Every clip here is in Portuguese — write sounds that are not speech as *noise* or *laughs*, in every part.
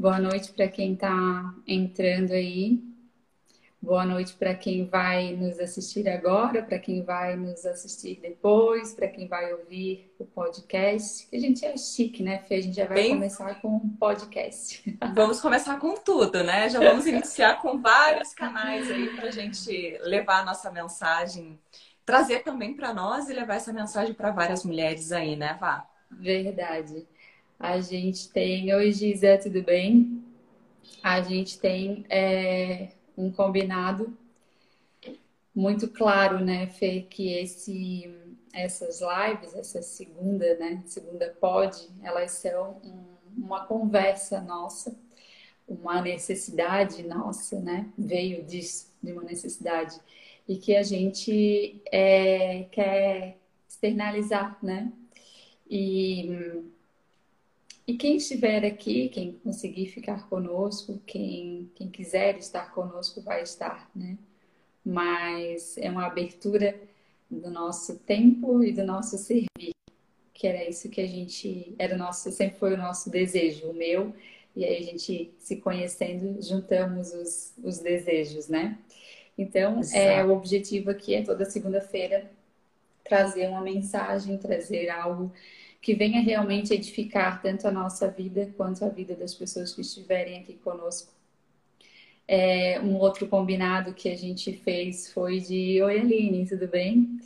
Boa noite para quem está entrando aí. Boa noite para quem vai nos assistir agora, para quem vai nos assistir depois, para quem vai ouvir o podcast. A gente é chique, né, Fê? A gente já vai Bem... começar com um podcast. *laughs* Vamos começar com tudo, né? Já vamos iniciar com vários canais aí para a gente levar a nossa mensagem, trazer também para nós e levar essa mensagem para várias mulheres aí, né, Vá? Verdade. A gente tem. Oi, Gisa, tudo bem? A gente tem. É um combinado muito claro, né, Fê, que esse, essas lives, essa segunda, né, segunda pod, elas são um, uma conversa nossa, uma necessidade nossa, né, veio disso, de uma necessidade, e que a gente é, quer externalizar, né, e e quem estiver aqui, quem conseguir ficar conosco, quem, quem quiser estar conosco, vai estar, né? Mas é uma abertura do nosso tempo e do nosso servir, que era isso que a gente, era o nosso, sempre foi o nosso desejo, o meu, e aí a gente se conhecendo, juntamos os, os desejos, né? Então, é, o objetivo aqui é toda segunda-feira trazer uma mensagem, trazer algo que venha realmente edificar tanto a nossa vida quanto a vida das pessoas que estiverem aqui conosco. É, um outro combinado que a gente fez foi de Oi Aline, tudo bem?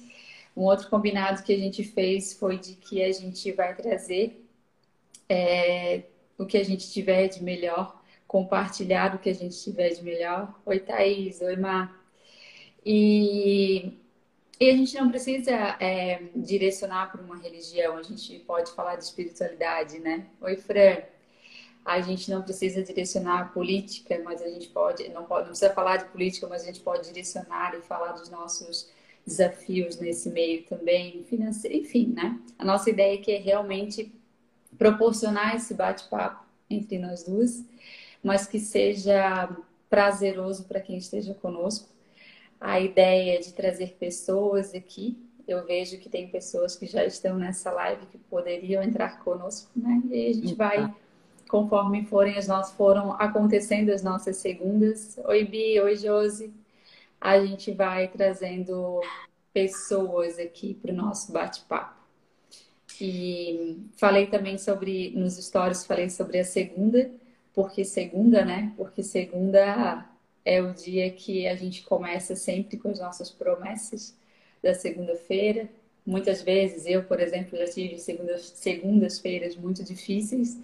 Um outro combinado que a gente fez foi de que a gente vai trazer é, o que a gente tiver de melhor, compartilhar o que a gente tiver de melhor. Oi Thaís, oi Mar. E e a gente não precisa é, direcionar para uma religião, a gente pode falar de espiritualidade, né? Oi, Fran. A gente não precisa direcionar a política, mas a gente pode, não pode, não precisa falar de política, mas a gente pode direcionar e falar dos nossos desafios nesse meio também, financeiro, enfim, né? A nossa ideia aqui é realmente proporcionar esse bate-papo entre nós duas, mas que seja prazeroso para quem esteja conosco a ideia de trazer pessoas aqui. Eu vejo que tem pessoas que já estão nessa live que poderiam entrar conosco, né? E aí a gente vai, conforme forem as nossas, foram acontecendo as nossas segundas. Oi, Bi, oi, Josi. A gente vai trazendo pessoas aqui para o nosso bate-papo. E falei também sobre, nos stories, falei sobre a segunda, porque segunda, né? Porque segunda é o dia que a gente começa sempre com as nossas promessas da segunda-feira. Muitas vezes, eu, por exemplo, já tive segundas-feiras muito difíceis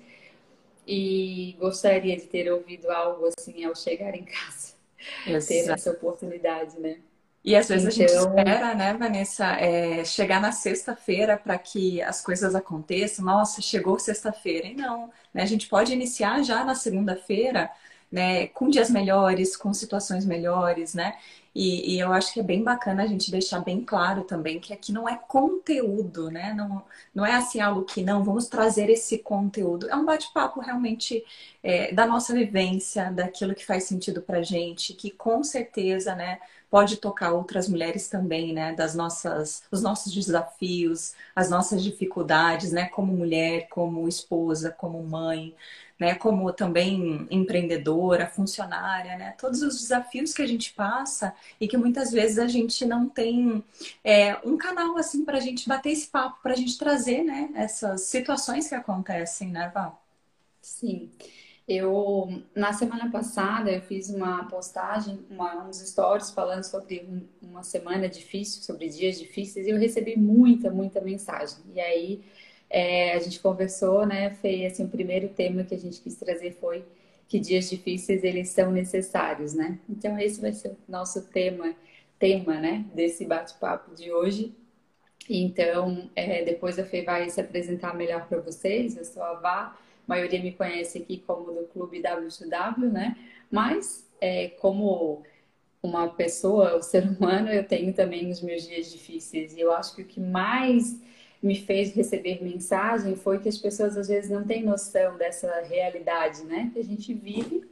e gostaria de ter ouvido algo assim ao chegar em casa. *laughs* Exato. Ter essa oportunidade, né? E às vezes então... a gente então espera, né, Vanessa, é, chegar na sexta-feira para que as coisas aconteçam. Nossa, chegou sexta-feira. E não, né? A gente pode iniciar já na segunda-feira né, com dias melhores, com situações melhores, né? E, e, eu acho que é bem bacana a gente deixar bem claro também que aqui não é conteúdo, né? Não, não é assim algo que não, vamos trazer esse conteúdo. É um bate-papo realmente é, da nossa vivência, daquilo que faz sentido pra gente, que com certeza, né, pode tocar outras mulheres também, né? Das nossas, os nossos desafios, as nossas dificuldades, né? Como mulher, como esposa, como mãe né, como também empreendedora, funcionária, né, todos os desafios que a gente passa e que muitas vezes a gente não tem é, um canal assim para a gente bater esse papo, para a gente trazer, né, essas situações que acontecem, né, Val? Sim. Eu, na semana passada, eu fiz uma postagem, uma, uns stories falando sobre uma semana difícil, sobre dias difíceis, e eu recebi muita, muita mensagem. E aí, é, a gente conversou, né, Fê, assim, o primeiro tema que a gente quis trazer foi que dias difíceis eles são necessários, né? Então esse vai ser o nosso tema, tema, né, desse bate-papo de hoje. Então, é, depois a Fê vai se apresentar melhor para vocês. Eu sou a Vá, a maioria me conhece aqui como do Clube W2W, né? Mas, é, como uma pessoa, o ser humano, eu tenho também os meus dias difíceis. E eu acho que o que mais me fez receber mensagem foi que as pessoas às vezes não têm noção dessa realidade, né? Que a gente vive,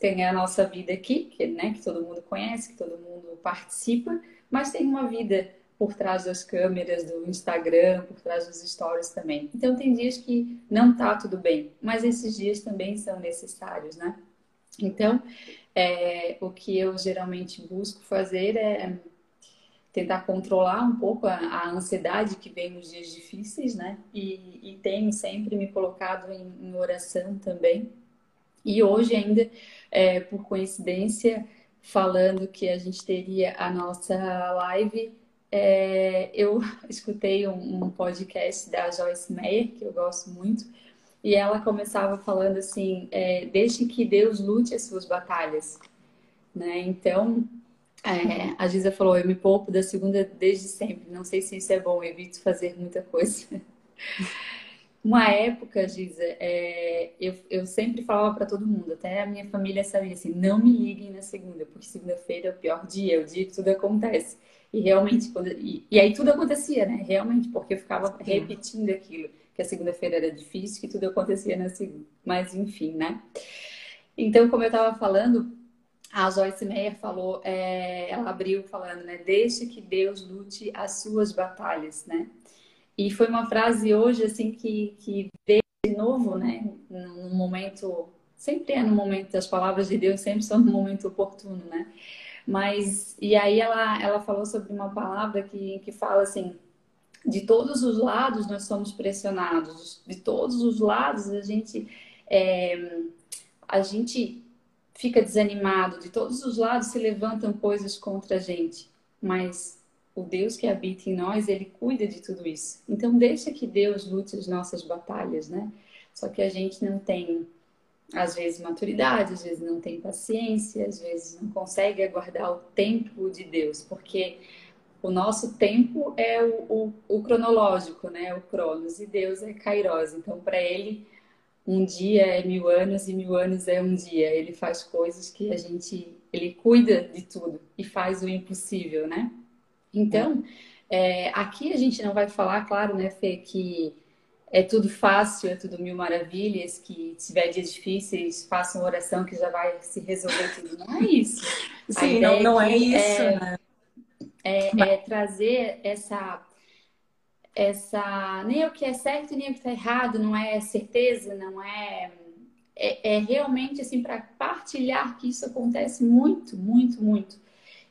tem a nossa vida aqui, que, né, que todo mundo conhece, que todo mundo participa, mas tem uma vida por trás das câmeras do Instagram, por trás dos stories também. Então tem dias que não tá tudo bem, mas esses dias também são necessários, né? Então, é, o que eu geralmente busco fazer é tentar controlar um pouco a, a, ansiedade que vem nos dias difíceis, né? E, e tenho sempre me colocado em, em, oração também. E hoje ainda, é, por coincidência, falando que a gente teria a nossa live, é, eu *laughs* escutei um, um, podcast da Joyce Meyer, que eu gosto muito, e ela começava falando assim: é, deixe que Deus lute as suas batalhas. Né? Então, é, a Giza falou: eu me poupo da segunda desde sempre. Não sei se isso é bom, evito fazer muita coisa. *laughs* Uma época, Giza, é, eu, eu sempre falava para todo mundo, até a minha família sabia assim: não me liguem na segunda, porque segunda-feira é o pior dia, é o dia que tudo acontece. E realmente, quando, e, e aí tudo acontecia, né? Realmente, porque eu ficava repetindo aquilo que a segunda-feira era difícil, que tudo acontecia na segunda. Mas enfim, né? Então, como eu estava falando, a Joyce Meyer falou, é, ela abriu falando, né? Deixe que Deus lute as suas batalhas, né? E foi uma frase hoje, assim, que, que veio de novo, né? Num momento, sempre é no momento, as palavras de Deus sempre são no momento oportuno, né? Mas, e aí ela, ela falou sobre uma palavra que, que fala assim, de todos os lados nós somos pressionados, de todos os lados a gente é, a gente fica desanimado, de todos os lados se levantam coisas contra a gente, mas o Deus que habita em nós, ele cuida de tudo isso. Então deixa que Deus lute as nossas batalhas, né? Só que a gente não tem às vezes maturidade, às vezes não tem paciência, às vezes não consegue aguardar o tempo de Deus, porque o nosso tempo é o, o, o cronológico, né? O Cronos, e Deus é Kairos. Então, para ele, um dia é mil anos e mil anos é um dia. Ele faz coisas que a gente. Ele cuida de tudo e faz o impossível, né? Então, é, aqui a gente não vai falar, claro, né, Fê, que é tudo fácil, é tudo mil maravilhas, que tiver dias difíceis, faça uma oração que já vai se resolver tudo. Não é isso. Sim, não, não é, é isso, é, né? é, é trazer essa essa nem o que é certo nem o que está errado não é certeza não é é, é realmente assim para partilhar que isso acontece muito muito muito.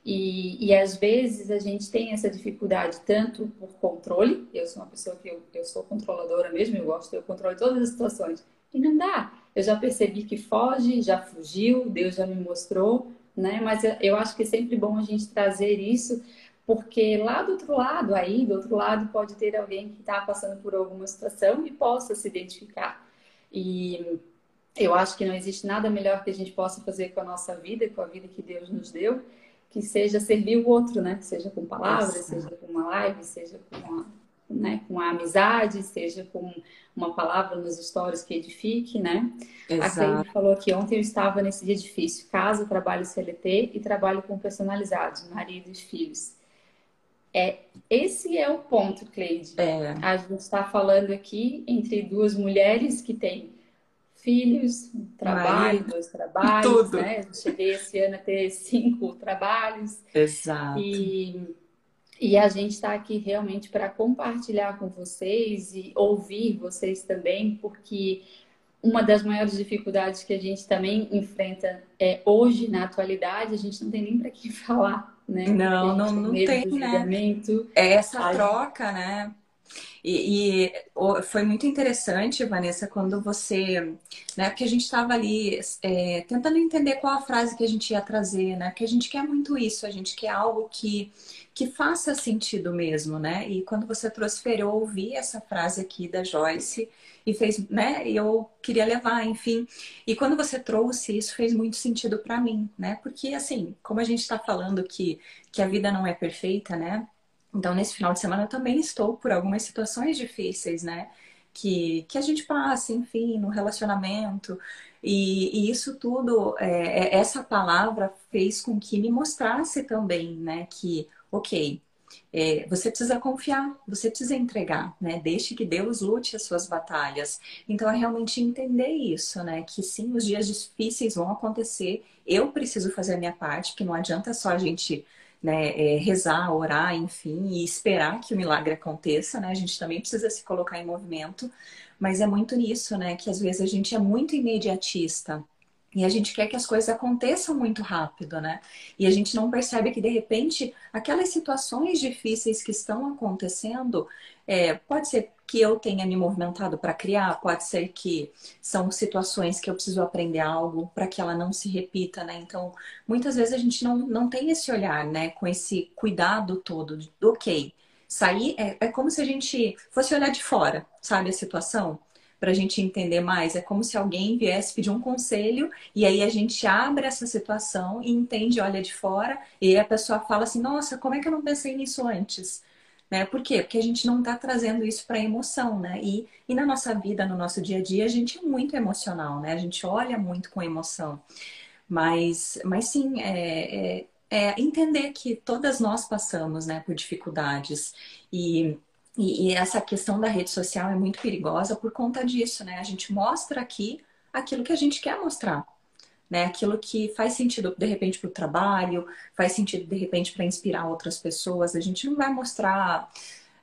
E, e às vezes a gente tem essa dificuldade tanto por controle eu sou uma pessoa que eu, eu sou controladora mesmo eu gosto eu controlo todas as situações e não dá. Eu já percebi que foge já fugiu Deus já me mostrou né? Mas eu, eu acho que é sempre bom a gente trazer isso porque lá do outro lado, aí, do outro lado, pode ter alguém que está passando por alguma situação e possa se identificar. E eu acho que não existe nada melhor que a gente possa fazer com a nossa vida, com a vida que Deus nos deu, que seja servir o outro, né? Seja com palavras, seja com uma live, seja com uma, né, com a amizade, seja com uma palavra nos stories que edifique, né? Exato. A Cleide falou que ontem eu estava nesse dia difícil, casa, trabalho CLT e trabalho com personalizados, marido e filhos. É, esse é o ponto, Cleide. É. A gente está falando aqui entre duas mulheres que têm filhos, trabalho, Marido, dois trabalhos, tudo. né? Eu cheguei esse ano a ter cinco *laughs* trabalhos. Exato. E, e a gente está aqui realmente para compartilhar com vocês e ouvir vocês também, porque uma das maiores dificuldades que a gente também enfrenta é hoje, na atualidade, a gente não tem nem para quem *laughs* falar né? Não, não, não tem, né? É essa troca, né? E, e, foi muito interessante, Vanessa, quando você, né? Porque a gente estava ali é, tentando entender qual a frase que a gente ia trazer, né? Porque a gente quer muito isso, a gente quer algo que, que faça sentido mesmo, né? E quando você Fer, eu ouvi essa frase aqui da Joyce e fez, né? E eu queria levar, enfim. E quando você trouxe isso fez muito sentido para mim, né? Porque assim, como a gente está falando que que a vida não é perfeita, né? Então nesse final de semana eu também estou por algumas situações difíceis, né? Que, que a gente passa, enfim, no relacionamento. E, e isso tudo, é, é essa palavra fez com que me mostrasse também, né? Que, ok, é, você precisa confiar, você precisa entregar, né? Deixe que Deus lute as suas batalhas. Então é realmente entender isso, né? Que sim, os dias difíceis vão acontecer. Eu preciso fazer a minha parte, que não adianta só a gente né, é, rezar, orar, enfim, e esperar que o milagre aconteça, né? A gente também precisa se colocar em movimento, mas é muito nisso, né? Que às vezes a gente é muito imediatista. E a gente quer que as coisas aconteçam muito rápido, né? E a gente não percebe que, de repente, aquelas situações difíceis que estão acontecendo, é, pode ser que eu tenha me movimentado para criar, pode ser que são situações que eu preciso aprender algo para que ela não se repita, né? Então, muitas vezes a gente não, não tem esse olhar, né? Com esse cuidado todo, de, ok, sair é, é como se a gente fosse olhar de fora, sabe, a situação para a gente entender mais. É como se alguém viesse pedir um conselho e aí a gente abre essa situação e entende, olha de fora, e a pessoa fala assim: nossa, como é que eu não pensei nisso antes? Né? Por quê? Porque a gente não está trazendo isso para emoção, né? E, e na nossa vida, no nosso dia a dia, a gente é muito emocional, né? A gente olha muito com emoção. Mas, mas sim, é, é, é entender que todas nós passamos né, por dificuldades. E e, e, essa questão da rede social é muito perigosa por conta disso, né? A gente mostra aqui aquilo que a gente quer mostrar, né? Aquilo que faz sentido de repente para o trabalho, faz sentido de repente para inspirar outras pessoas. A gente não vai mostrar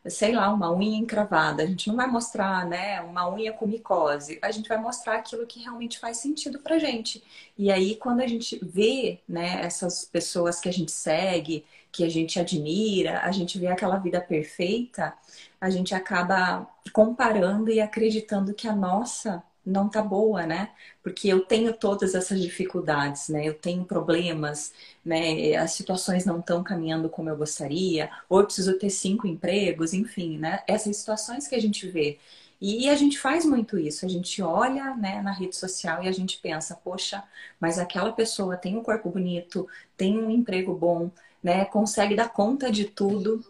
sei lá, uma unha encravada. A gente não vai mostrar, né, uma unha com micose. A gente vai mostrar aquilo que realmente faz sentido pra gente. E aí, quando a gente vê, né, essas pessoas que a gente segue, que a gente admira, a gente vê aquela vida perfeita, a gente acaba comparando e acreditando que a nossa não tá boa, né? Porque eu tenho todas essas dificuldades, né? Eu tenho problemas, né? As situações não estão caminhando como eu gostaria, ou eu preciso ter cinco empregos, enfim, né? Essas situações que a gente vê. E a gente faz muito isso, a gente olha né, na rede social e a gente pensa, poxa, mas aquela pessoa tem um corpo bonito, tem um emprego bom, né? Consegue dar conta de tudo,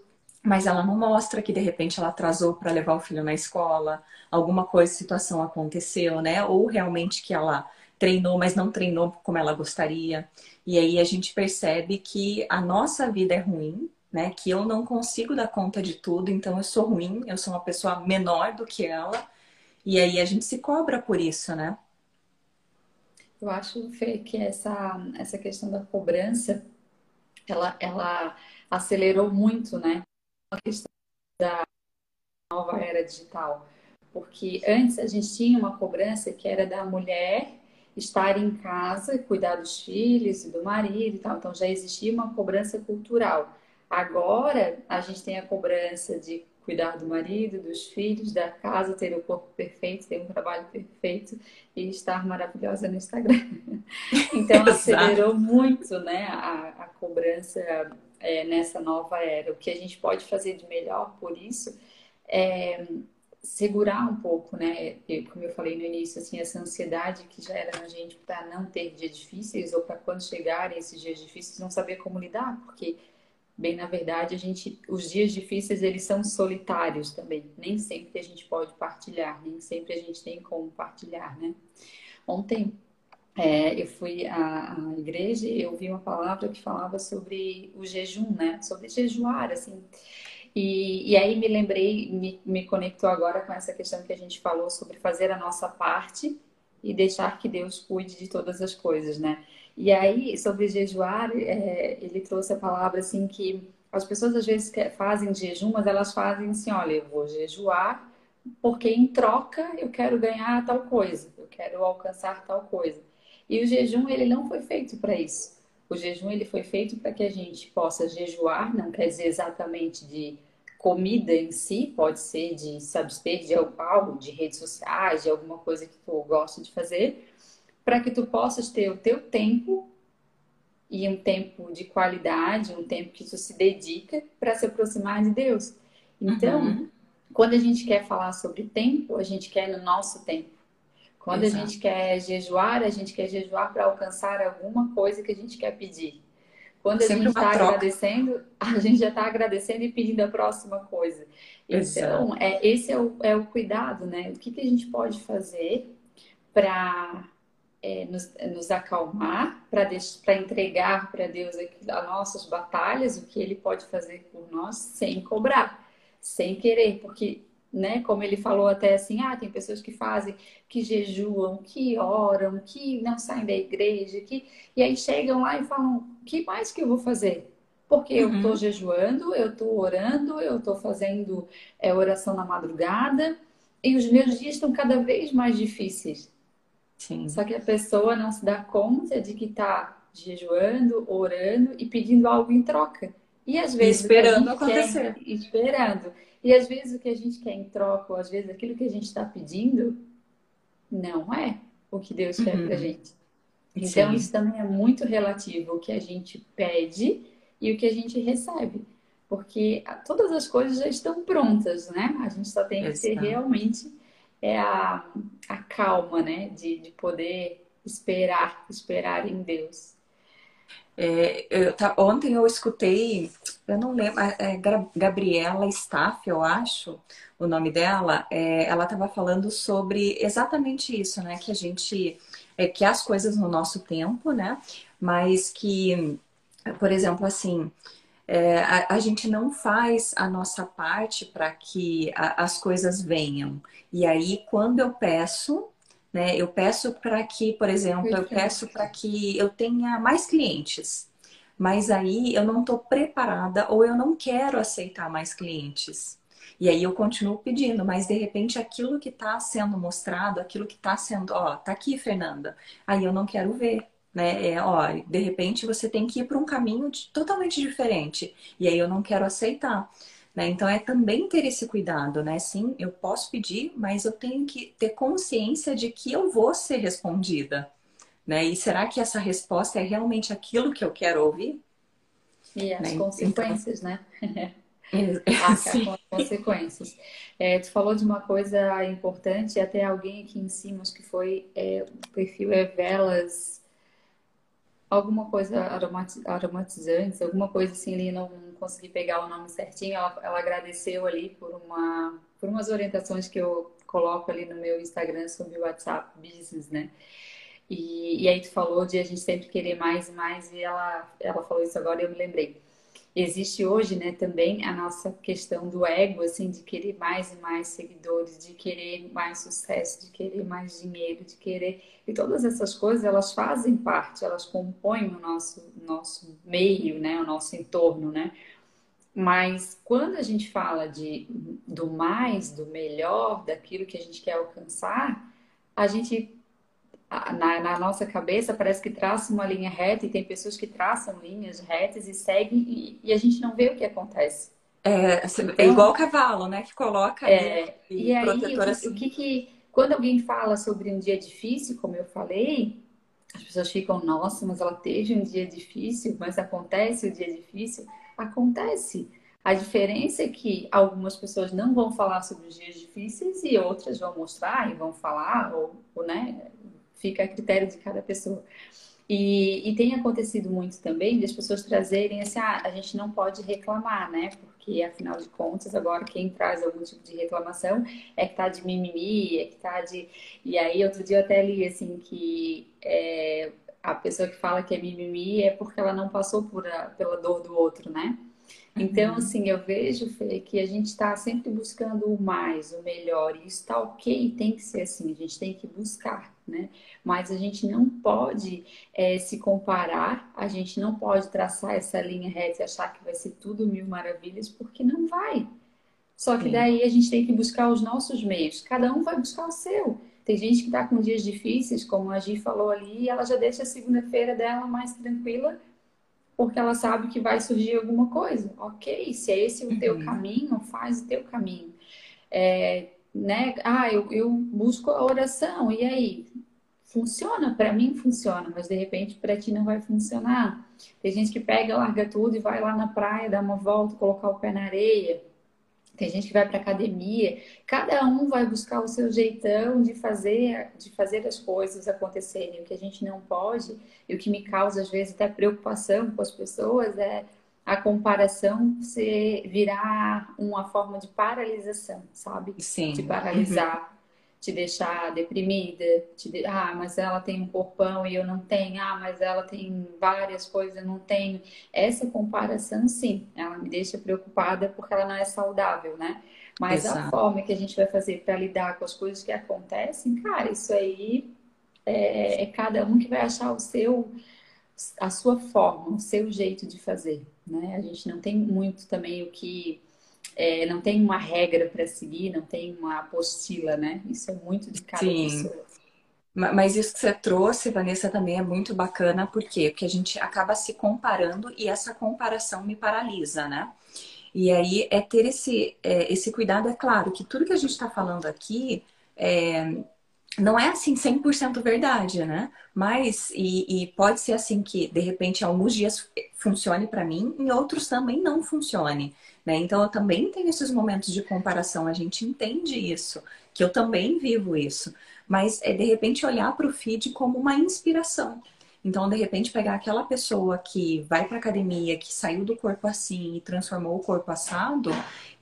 mas ela não mostra que de repente ela atrasou para levar o filho na escola, alguma coisa, situação aconteceu, né? Ou realmente que ela treinou, mas não treinou como ela gostaria. E aí a gente percebe que a nossa vida é ruim, né? Que eu não consigo dar conta de tudo, então eu sou ruim, eu sou uma pessoa menor do que ela. E aí a gente se cobra por isso, né? Eu acho, Fê, que essa, essa questão da cobrança, ela, ela acelerou muito, né? Questão da nova era digital porque antes a gente tinha uma cobrança que era da mulher estar em casa, cuidar dos filhos e do marido e tal. Então já existia uma cobrança cultural. Agora a gente tem a cobrança de cuidar do marido, dos filhos, da casa, ter o corpo perfeito, ter um trabalho perfeito e estar maravilhosa no Instagram. *laughs* Então *laughs* acelerou muito, né, a, a cobrança é, nessa nova era. O que a gente pode fazer de melhor por isso é segurar um pouco, né? como eu falei no início, assim, essa ansiedade que já era na gente para não ter dias difíceis ou para quando chegarem esses dias difíceis não saber como lidar, porque bem na verdade a gente, os dias difíceis eles são solitários também. Nem sempre a gente pode partilhar, nem sempre a gente tem como partilhar, né? Ontem é, eu fui à, à igreja e eu ouvi uma palavra que falava sobre o jejum, né? Sobre jejuar, assim. E, e aí me lembrei, me, me conectou agora com essa questão que a gente falou sobre fazer a nossa parte e deixar que Deus cuide de todas as coisas, né? E aí, sobre jejuar, é, ele trouxe a palavra assim que as pessoas às vezes fazem jejum, mas elas fazem assim, olha, eu vou jejuar porque em troca eu quero ganhar tal coisa, eu quero alcançar tal coisa. E o jejum, ele não foi feito para isso. O jejum ele foi feito para que a gente possa jejuar, não quer dizer exatamente de comida em si, pode ser de se abster de algo, de redes sociais, de alguma coisa que tu gosta de fazer, para que tu possas ter o teu tempo e um tempo de qualidade, um tempo que tu se dedica para se aproximar de Deus. Então, uhum. quando a gente quer falar sobre tempo, a gente quer no nosso tempo. Quando Exato. a gente quer jejuar, a gente quer jejuar para alcançar alguma coisa que a gente quer pedir. Quando a gente está agradecendo, *laughs* a gente já está agradecendo e pedindo a próxima coisa. Então, é, esse é o, é o cuidado, né? O que, que a gente pode fazer para é, nos, nos, acalmar, para entregar para Deus as nossas batalhas, o que Ele pode fazer por nós, sem cobrar, sem querer, porque né? Como ele falou até assim, ah, tem pessoas que fazem, que jejuam, que oram, que não saem da igreja, que e aí chegam lá e falam, que mais que eu vou fazer? Porque uhum. eu estou jejuando, eu estou orando, eu estou fazendo é, oração na madrugada e os meus dias estão cada vez mais difíceis. Sim. Só que a pessoa não se dá conta de que está jejuando, orando e pedindo algo em troca. E às vezes. E esperando acontecer. Quer, esperando. E às vezes o que a gente quer em troca, ou às vezes aquilo que a gente está pedindo, não é o que Deus quer uhum. pra gente. Então, Sim. isso também é muito relativo o que a gente pede e o que a gente recebe. Porque todas as coisas já estão prontas, né? A gente só tem que ter realmente é a, a calma, né? De, de poder esperar, esperar em Deus. É, eu, tá, ontem eu escutei, eu não lembro, é, Gabriela Staff, eu acho, o nome dela, é, ela estava falando sobre exatamente isso, né? Que a gente é, que as coisas no nosso tempo, né? Mas que, por exemplo, assim, é, a, a, gente não faz a nossa parte para que a, as coisas venham. E aí, quando eu peço, né? Eu peço para que, por exemplo, eu peço para que eu tenha mais clientes. Mas aí eu não estou preparada ou eu não quero aceitar mais clientes. E aí eu continuo pedindo, mas de repente aquilo que está sendo mostrado, aquilo que está sendo, ó, tá aqui, Fernanda. Aí eu não quero ver, né? É, ó, de repente você tem que ir para um caminho totalmente diferente. E aí eu não quero aceitar. Né? Então é também ter esse cuidado, né? Sim, eu posso pedir, mas eu tenho que ter consciência de que eu vou ser respondida. Né? E será que essa resposta é realmente aquilo que eu quero ouvir? E as né? consequências, então... né? *laughs* *laughs* Arcar com as consequências. É, tu falou de uma coisa importante, até alguém aqui em cima, acho que foi é, o perfil é Velas, alguma coisa aromatizantes, alguma coisa assim, ali não consegui pegar o nome certinho. Ela, ela agradeceu ali por, uma, por umas orientações que eu coloco ali no meu Instagram sobre o WhatsApp Business, né? E, e aí tu falou de a gente sempre querer mais e mais, e ela, ela falou isso agora e eu me lembrei existe hoje, né, também a nossa questão do ego, assim, de querer mais e mais seguidores, de querer mais sucesso, de querer mais dinheiro, de querer e todas essas coisas elas fazem parte, elas compõem o nosso nosso meio, né, o nosso entorno, né? Mas quando a gente fala de do mais, do melhor, daquilo que a gente quer alcançar, a gente na, na, nossa cabeça parece que traça uma linha reta e tem pessoas que traçam linhas retas e seguem e, e a gente não vê o que acontece. É, assim, então, é igual o cavalo, né? Que coloca é, e, e aí, o, o que, que quando alguém fala sobre um dia difícil, como eu falei, as pessoas ficam, nossa, mas ela teve um dia difícil, mas acontece o dia difícil? Acontece. A diferença é que algumas pessoas não vão falar sobre os dias difíceis e outras vão mostrar e vão falar, ou, ou né, fica a critério de cada pessoa. E, e, tem acontecido muito também de as pessoas trazerem assim, ah, a gente não pode reclamar, né? Porque afinal de contas, agora quem traz algum tipo de reclamação é que tá de mimimi, é que tá de. E aí, outro dia eu até li assim que é, a pessoa que fala que é mimimi é porque ela não passou por a, pela dor do outro, né? Então, uhum. assim, eu vejo, Fê, que a gente está sempre buscando o mais, o melhor, e isso está ok, tem que ser assim, a gente tem que buscar, né? Mas a gente não pode é, se comparar, a gente não pode traçar essa linha reta e achar que vai ser tudo mil maravilhas, porque não vai. Só que Sim. daí a gente tem que buscar os nossos meios, cada um vai buscar o seu. Tem gente que está com dias difíceis, como a Gi falou ali, e ela já deixa a segunda-feira dela mais tranquila porque ela sabe que vai surgir alguma coisa. Ok, se é esse o uhum. teu caminho, faz o teu caminho. É, né? Ah, eu, eu busco a oração, e aí? Funciona? Para mim funciona, mas de repente para ti não vai funcionar. Tem gente que pega, larga tudo e vai lá na praia, dá uma volta, colocar o pé na areia tem gente que vai para academia, cada um vai buscar o seu jeitão de fazer, de fazer as coisas acontecerem. O que a gente não pode, e o que me causa às vezes até preocupação com as pessoas é a comparação se virar uma forma de paralisação, sabe? Sim. De paralisar. Uhum te deixar deprimida, te de... ah, mas ela tem um corpão e eu não tenho, ah, mas ela tem várias coisas, eu não tenho. Essa comparação, sim, ela me deixa preocupada porque ela não é saudável, né? Mas Exato. a forma que a gente vai fazer para lidar com as coisas que acontecem, cara, isso aí é, é cada um que vai achar o seu a sua forma, o seu jeito de fazer, né? A gente não tem muito também o que é, não tem uma regra para seguir, não tem uma apostila, né? Isso é muito de cada Sim. pessoa. Mas isso que você trouxe, Vanessa, também é muito bacana, por quê? Porque a gente acaba se comparando e essa comparação me paralisa, né? E aí é ter esse, é, esse cuidado, é claro que tudo que a gente está falando aqui é, não é assim 100% verdade, né? Mas, e, e, pode ser assim que, de repente, alguns dias funcione para mim, em outros também não funcione, né? Então, eu também tenho esses momentos de comparação, a gente entende isso, que eu também vivo isso mas é de repente olhar para o feed como uma inspiração. Então, de repente, pegar aquela pessoa que vai para academia, que saiu do corpo assim e transformou o corpo assado,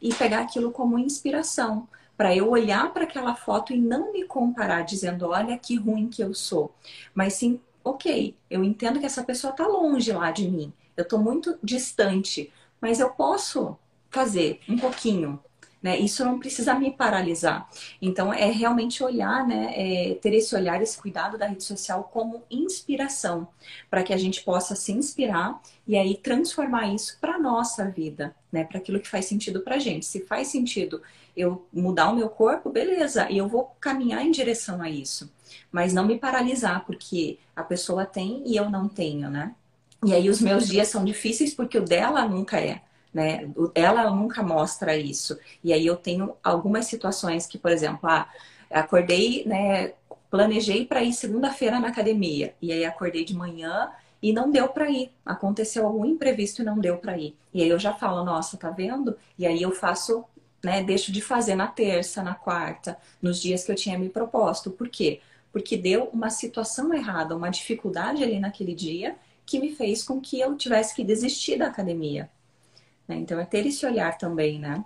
e pegar aquilo como inspiração, para eu olhar para aquela foto e não me comparar dizendo, olha que ruim que eu sou, mas sim, ok, eu entendo que essa pessoa está longe lá de mim, eu estou muito distante, mas eu posso fazer um pouquinho, né? Isso não precisa me paralisar. Então, é realmente olhar, né? É ter esse olhar, esse cuidado da rede social como inspiração, para que a gente possa se inspirar e aí transformar isso para nossa vida, né? Para aquilo que faz sentido para gente. Se faz sentido eu mudar o meu corpo, beleza, e eu vou caminhar em direção a isso. Mas não me paralisar, porque a pessoa tem e eu não tenho, né? E aí os meus dias são difíceis porque o dela nunca é né? Ela nunca mostra isso. E aí eu tenho algumas situações que, por exemplo, ah, acordei, né? Planejei para ir segunda-feira na academia e aí acordei de manhã e não deu para ir. Aconteceu algum imprevisto e não deu para ir. E aí eu já falo, nossa, tá vendo? E aí eu faço, né? Deixo de fazer na terça, na quarta, nos dias que eu tinha me proposto. Por quê? Porque deu uma situação errada, uma dificuldade ali naquele dia que me fez com que eu tivesse que desistir da academia. Né? Então é ter esse olhar também, né?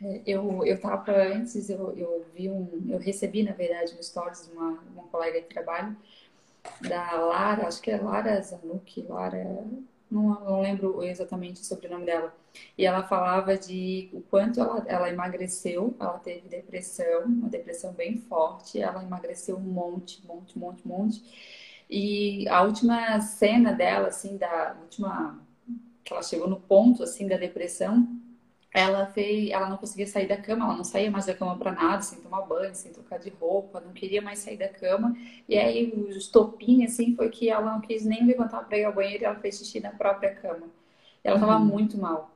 É, eu, eu tava antes, eu, eu vi um, eu recebi, na verdade, um stories de uma, uma colega de trabalho, da Lara, acho que é Lara Zanuck, Lara, não, não lembro exatamente o sobrenome dela. E ela falava de o quanto ela, ela emagreceu, ela teve depressão, uma depressão bem forte, ela emagreceu um monte, monte, monte, monte. E a última cena dela, assim, da última que ela chegou no ponto assim da depressão, ela fez, ela não conseguia sair da cama, ela não saía mais da cama para nada, sem tomar banho, sem trocar de roupa, não queria mais sair da cama. E aí o estopim assim foi que ela não quis nem levantar para ir ao banheiro, e ela fez xixi na própria cama. Ela estava uhum. muito mal.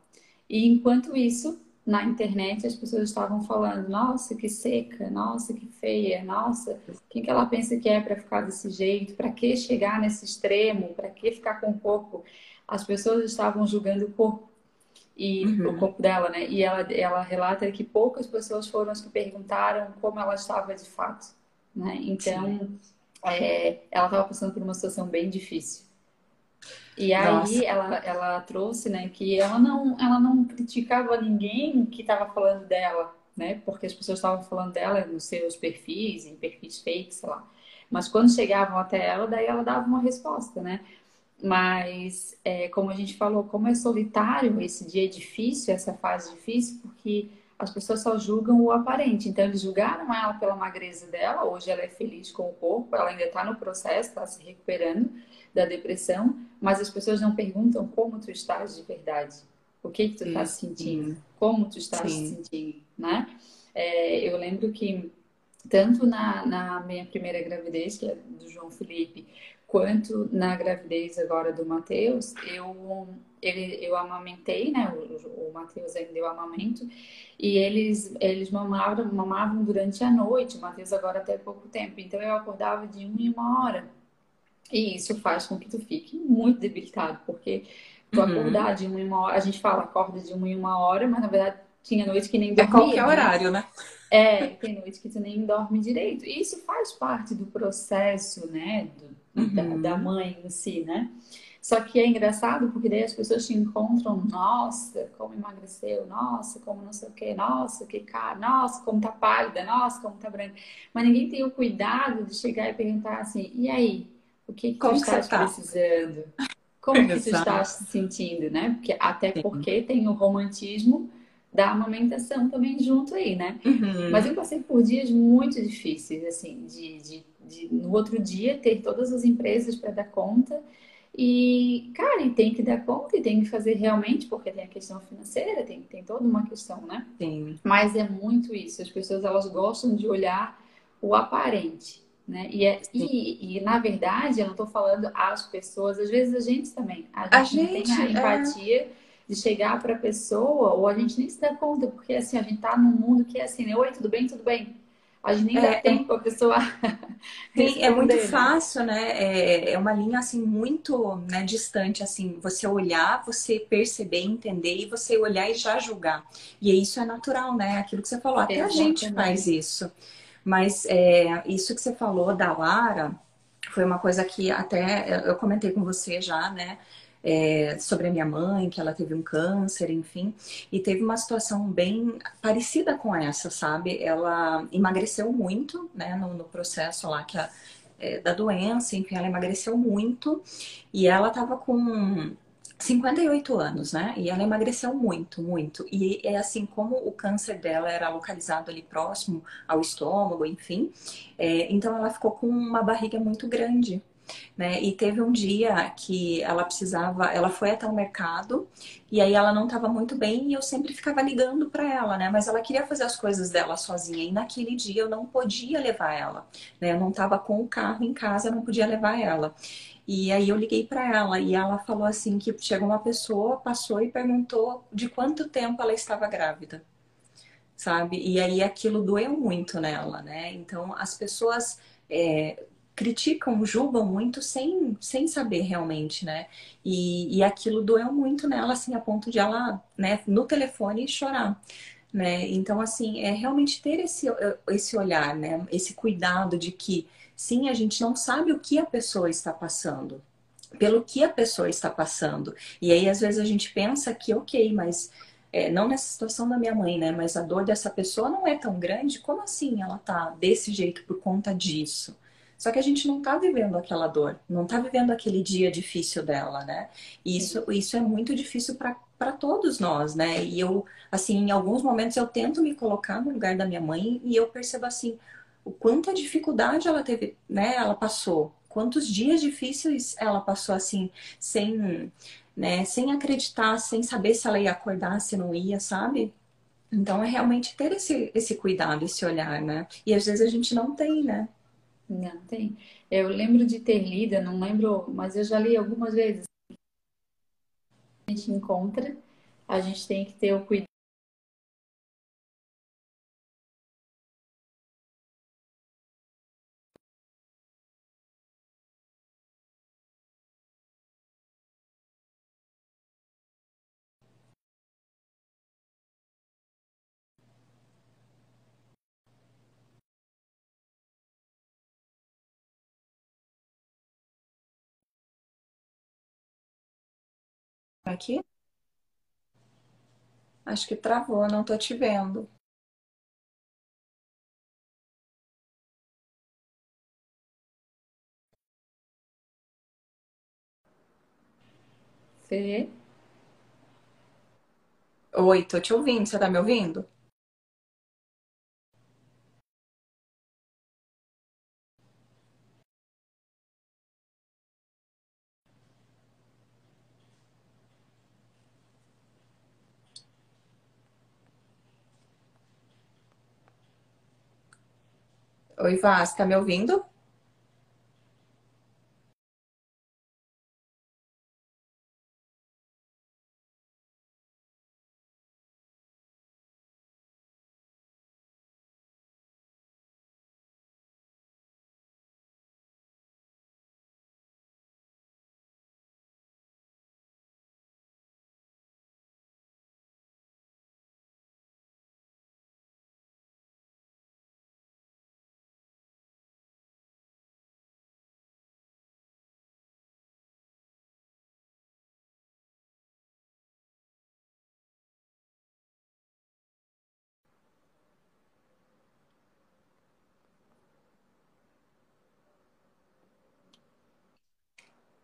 E enquanto isso, na internet as pessoas estavam falando: "Nossa, que seca, nossa, que feia, nossa, quem que ela pensa que é para ficar desse jeito? Para que chegar nesse extremo? Para que ficar com o corpo as pessoas estavam julgando o corpo e uhum. o corpo dela, né? E ela, ela relata que poucas pessoas foram as que perguntaram como ela estava de fato, né? Então, é, ela estava passando por uma situação bem difícil. E aí ela, ela trouxe, né, que ela não, ela não criticava ninguém que estava falando dela, né? Porque as pessoas estavam falando dela nos seus perfis, em perfis fakes, sei lá. Mas quando chegavam até ela, daí ela dava uma resposta, né? Mas, é, como a gente falou, como é solitário, esse dia é difícil, essa fase difícil, porque as pessoas só julgam o aparente. Então, eles julgaram ela pela magreza dela. Hoje, ela é feliz com o corpo, ela ainda está no processo, está se recuperando da depressão. Mas as pessoas não perguntam como tu estás de verdade. O que, que tu está sentindo? Como tu estás se sentindo, né? É, eu lembro que tanto na, na minha primeira gravidez, que é do João Felipe, quanto na gravidez agora do Matheus, eu, ele, eu amamentei, né? O, o Matheus ainda deu amamento, e eles, eles mamavam, mamavam durante a noite, o Matheus agora até pouco tempo. Então eu acordava de uma em uma hora. E isso faz com que tu fique muito debilitado, porque tu uhum. acordar de uma em uma hora, a gente fala acorda de uma em uma hora, mas na verdade tinha noite que nem dormia. É qualquer né? horário, né? É, tem noite que tu nem dorme direito. E isso faz parte do processo, né? Do, uhum. da, da, mãe em si, né? Só que é engraçado porque daí as pessoas te encontram, nossa, como emagreceu, nossa, como não sei o que, nossa, que cara, nossa, como tá pálida, nossa, como tá branca. Mas ninguém tem o cuidado de chegar e perguntar assim, e aí, o que, que como tu estás tá? precisando? Como que tu estás se sentindo, né? Porque, até porque tem o romantismo da amamentação também junto aí, né? Uhum. Mas eu passei por dias muito difíceis, assim, de, de de, no outro dia ter todas as empresas para dar conta E, cara, e tem que dar conta e tem que fazer realmente, porque tem a questão financeira, tem, tem toda uma questão, né? Sim. Mas é muito isso. As pessoas, elas gostam de olhar o aparente, né? E, é, e, e, na verdade, eu não estou falando as pessoas, às vezes a gente também. A gente, a gente tem a é. empatia é... de chegar para a pessoa, ou a gente nem se dá conta, porque assim, a gente está num mundo que é assim, né? Oi, tudo bem? Tudo bem? A gente nem é, dá é tempo a pessoa. *laughs* É muito fácil, né? É, é uma linha assim muito né, distante, assim, você olhar, você perceber, entender e você olhar e já julgar. E isso é natural, né? Aquilo que você falou, até Exatamente. a gente faz isso. Mas é, isso que você falou da Lara foi uma coisa que até eu comentei com você já, né? É, sobre a minha mãe, que ela teve um câncer, enfim, e teve uma situação bem parecida com essa, sabe? Ela emagreceu muito, né, no, no processo lá que a, é, da doença, enfim, ela emagreceu muito e ela tava com 58 anos, né? E ela emagreceu muito, muito. E é assim, como o câncer dela era localizado ali próximo ao estômago, enfim, é, então ela ficou com uma barriga muito grande. Né? E teve um dia que ela precisava, ela foi até o mercado e aí ela não estava muito bem e eu sempre ficava ligando para ela, né? Mas ela queria fazer as coisas dela sozinha e naquele dia eu não podia levar ela, né? Eu não estava com o carro em casa, eu não podia levar ela. E aí eu liguei para ela e ela falou assim que chegou uma pessoa, passou e perguntou de quanto tempo ela estava grávida. Sabe? E aí aquilo doeu muito nela, né? Então as pessoas é, criticam, julgam muito sem, sem saber realmente, né? E, e aquilo doeu muito nela, assim, a ponto de ela, né, no telefone chorar. Né? Então, assim, é realmente ter esse, esse olhar, né? Esse cuidado de que Sim, a gente não sabe o que a pessoa está passando, pelo que a pessoa está passando. E aí, às vezes, a gente pensa que, ok, mas é, não nessa situação da minha mãe, né? Mas a dor dessa pessoa não é tão grande. Como assim ela tá desse jeito por conta disso? Só que a gente não tá vivendo aquela dor, não tá vivendo aquele dia difícil dela, né? E isso, isso é muito difícil para todos nós, né? E eu, assim, em alguns momentos eu tento me colocar no lugar da minha mãe e eu percebo assim, o quanta dificuldade ela teve, né? Ela passou, quantos dias difíceis ela passou assim, sem, né? Sem acreditar, sem saber se ela ia acordar, se não ia, sabe? Então é realmente ter esse, esse cuidado, esse olhar, né? E às vezes a gente não tem, né? Não tem. Eu lembro de ter lido, não lembro, mas eu já li algumas vezes. A gente encontra, a gente tem que ter o cuidado Aqui? Acho que travou, não tô te vendo. Fê? Oi, tô te ouvindo. Você tá me ouvindo? Oi, Vaz, tá me ouvindo?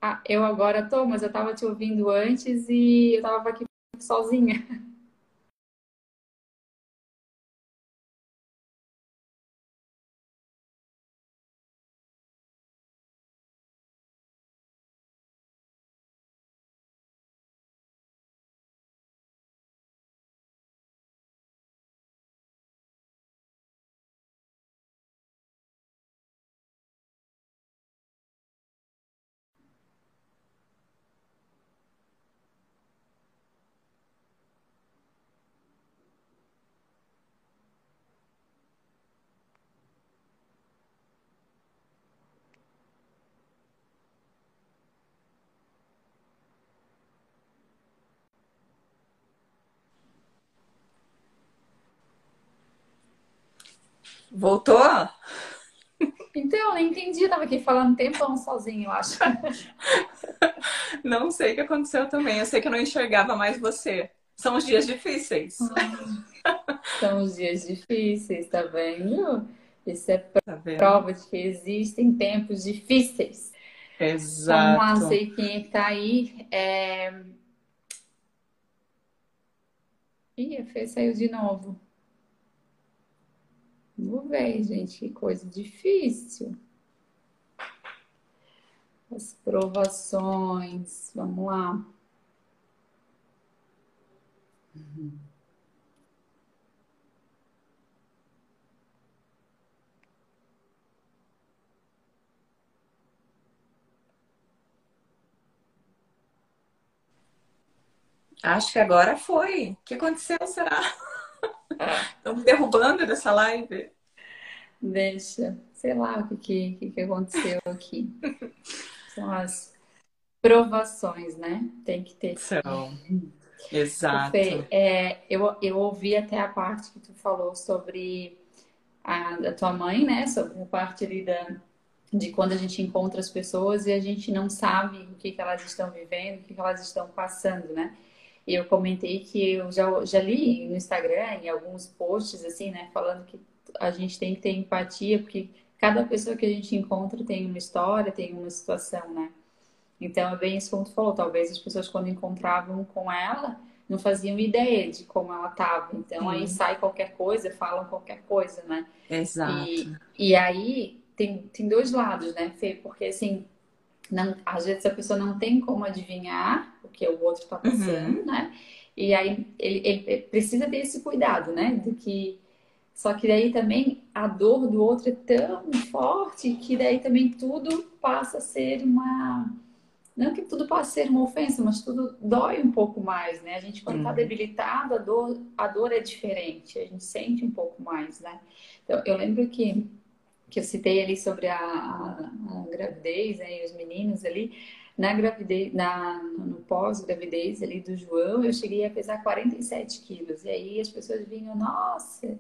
Ah, eu agora tô, mas eu tava te ouvindo antes e eu tava aqui sozinha. *laughs* Voltou? Então, eu nem entendi, eu tava aqui falando um tempão sozinho, eu acho. *laughs* Não sei o que aconteceu também. Eu sei que eu não enxergava mais você. São os dias difíceis. São os dias difíceis, tá vendo? Isso é tá prova de que existem tempos difíceis. Exato. Vamos lá, sei quem é que tá aí. É... Ih, a Fê saiu de novo. Vamos ver, gente, que coisa difícil. As provações, vamos lá. Acho que agora foi. O que aconteceu, será? *laughs* Estão me derrubando dessa live. Deixa. Sei lá o que, que, que aconteceu aqui. *laughs* São as provações, né? Tem que ter. São. Exato. Fê, é, eu, eu ouvi até a parte que tu falou sobre a, a tua mãe, né? Sobre a parte ali da, de quando a gente encontra as pessoas e a gente não sabe o que, que elas estão vivendo, o que, que elas estão passando, né? E eu comentei que eu já, já li no Instagram, em alguns posts, assim, né, falando que a gente tem que ter empatia, porque cada pessoa que a gente encontra tem uma história, tem uma situação, né? Então é bem isso como tu falou, talvez as pessoas quando encontravam com ela não faziam ideia de como ela estava. Então Sim. aí sai qualquer coisa, falam qualquer coisa, né? Exato. E, e aí tem, tem dois lados, né, Fê? Porque assim, não, às vezes a pessoa não tem como adivinhar o que o outro está passando, uhum. né? E aí ele, ele, precisa ter esse cuidado, né? Do que só que daí também a dor do outro é tão forte que daí também tudo passa a ser uma não que tudo possa ser uma ofensa, mas tudo dói um pouco mais, né? A gente quando está uhum. debilitado, a dor, a dor é diferente, a gente sente um pouco mais, né? Então, eu lembro que que eu citei ali sobre a, a, a gravidez né, e os meninos ali, na gravidez, na, no pós-gravidez ali do João, eu cheguei a pesar 47 quilos. E aí as pessoas vinham, nossa,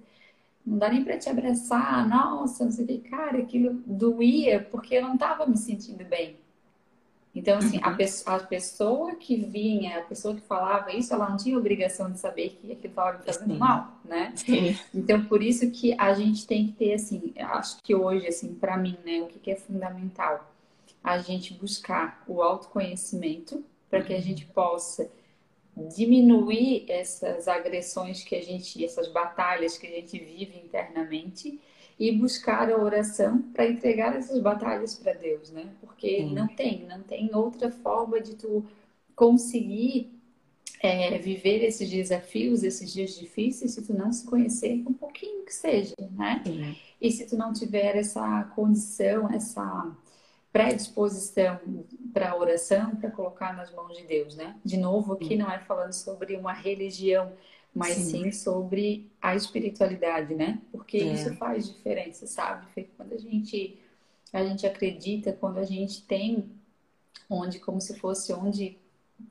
não dá nem para te abraçar, nossa, não sei o que. Cara, aquilo doía porque eu não estava me sentindo bem. Então, assim, a, uhum. pessoa, a pessoa que vinha, a pessoa que falava isso, ela não tinha obrigação de saber que aquilo estava me fazendo Sim. mal, né? Sim. Então, por isso que a gente tem que ter, assim, acho que hoje, assim, para mim, né, o que, que é fundamental? A gente buscar o autoconhecimento para que a gente possa diminuir essas agressões que a gente, essas batalhas que a gente vive internamente e buscar a oração para entregar essas batalhas para Deus, né? Porque Sim. não tem, não tem outra forma de tu conseguir é, viver esses desafios, esses dias difíceis, se tu não se conhecer um pouquinho que seja, né? Sim. E se tu não tiver essa condição, essa predisposição para a oração, para colocar nas mãos de Deus, né? De novo, aqui não é falando sobre uma religião, mas sim. sim, sobre a espiritualidade, né? Porque é. isso faz diferença, sabe? Quando a gente a gente acredita, quando a gente tem onde como se fosse onde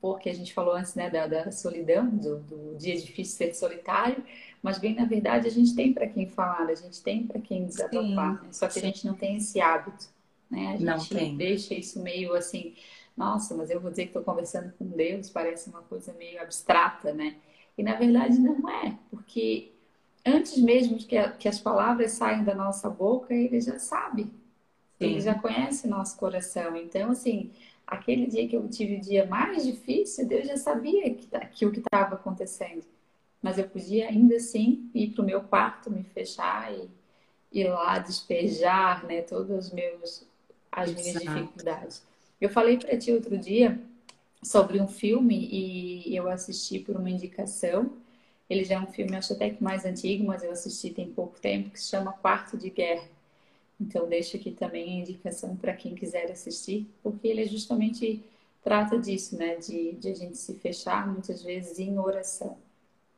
porque a gente falou antes né, da, da solidão, do, do, dia difícil ser solitário, mas bem na verdade a gente tem para quem falar, a gente tem para quem desabafar, né? só que Sim. a gente não tem esse hábito, né? A gente deixa isso meio assim, nossa, mas eu vou dizer que estou conversando com Deus, parece uma coisa meio abstrata, né? E na verdade não é, porque antes mesmo que, a, que as palavras saiam da nossa boca, ele já sabe. Sim. Ele já conhece nosso coração. Então, assim, aquele dia que eu tive o dia mais difícil, Deus já sabia que, tá, que o que estava acontecendo. Mas eu podia ainda assim ir para o meu quarto, me fechar e ir lá despejar, né, todos os meus as minhas dificuldades. Eu falei para ti outro dia sobre um filme e eu assisti por uma indicação. Ele já é um filme, acho até que mais antigo, mas eu assisti tem pouco tempo, que se chama Quarto de Guerra. Então deixo aqui também a indicação para quem quiser assistir, porque ele justamente trata disso, né? De, de a gente se fechar muitas vezes em oração,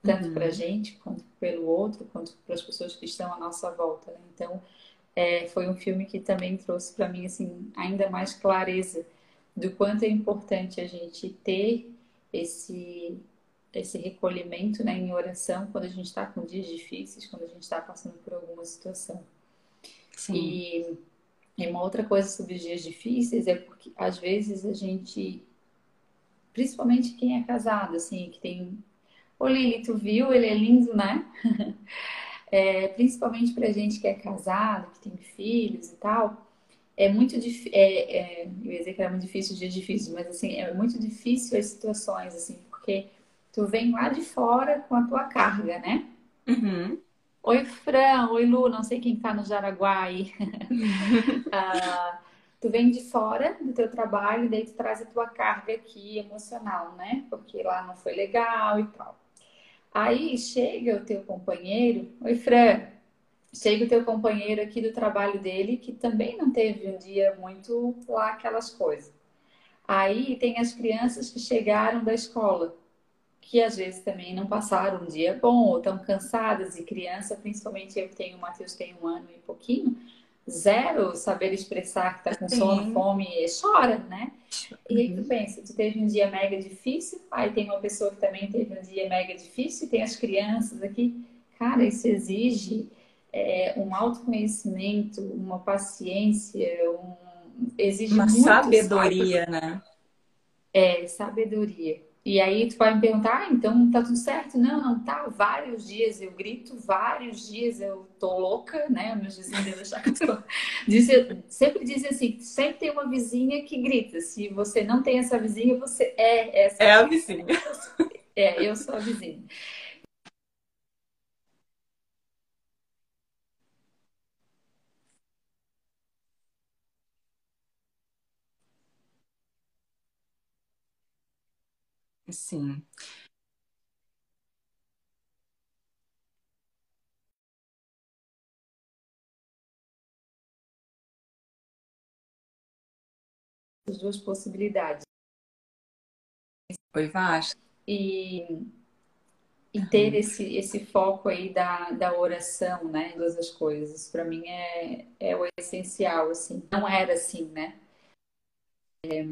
tanto uhum. para a gente quanto pelo outro, quanto para as pessoas que estão à nossa volta. Né? Então é, foi um filme que também trouxe para mim assim ainda mais clareza do quanto é importante a gente ter esse esse recolhimento né, em oração quando a gente está com dias difíceis, quando a gente está passando por alguma situação. Sim. E, e uma outra coisa sobre os dias difíceis é porque às vezes a gente, principalmente quem é casado, assim, que tem. Ô Lili, tu viu? Ele é lindo, né? *laughs* é, principalmente pra gente que é casado, que tem filhos e tal é muito difícil, é, é, eu ia dizer que era muito difícil os dias difíceis, mas assim, é muito difícil as situações, assim, porque tu vem lá de fora com a tua carga, né? Uhum. Oi, Fran, oi, Lu, não sei quem tá no Jaraguá aí. uh, *laughs* tu vem de fora do teu trabalho, daí tu traz a tua carga aqui emocional, né? Porque lá não foi legal e tal. Aí chega o teu companheiro, oi, Fran, chega o teu companheiro aqui do trabalho dele, que também não teve um dia muito lá aquelas coisas. Aí tem as crianças que chegaram da escola, que às vezes também não passaram um dia bom, ou estão cansadas, e criança, principalmente eu que tenho, o Matheus tem um ano e pouquinho, zero saber expressar que está com sono, fome, e chora, né? E aí tu uhum. pensa, tu teve um dia mega difícil, aí tem uma pessoa que também teve um dia mega difícil, e tem as crianças aqui. Cara, isso exige é, um autoconhecimento, uma paciência, um, exige uma muito, sabedoria, sabe? né? É, sabedoria. E aí tu vai me perguntar, ah, então tá tudo certo? Não, não tá. Vários dias eu grito, vários dias eu tô louca, né? Meus vizinhos achar que eu tô... *laughs* Diz, sempre dizem assim, sempre tem uma vizinha que grita. Se você não tem essa vizinha, você é essa. É a vizinha. *laughs* É, eu sou a vizinha. Sim. As duas possibilidades. Oi, Vasco. E, e ter esse, esse foco aí da, da oração, né? Todas as coisas. Para mim é, é o essencial, assim. Não era assim, né? É,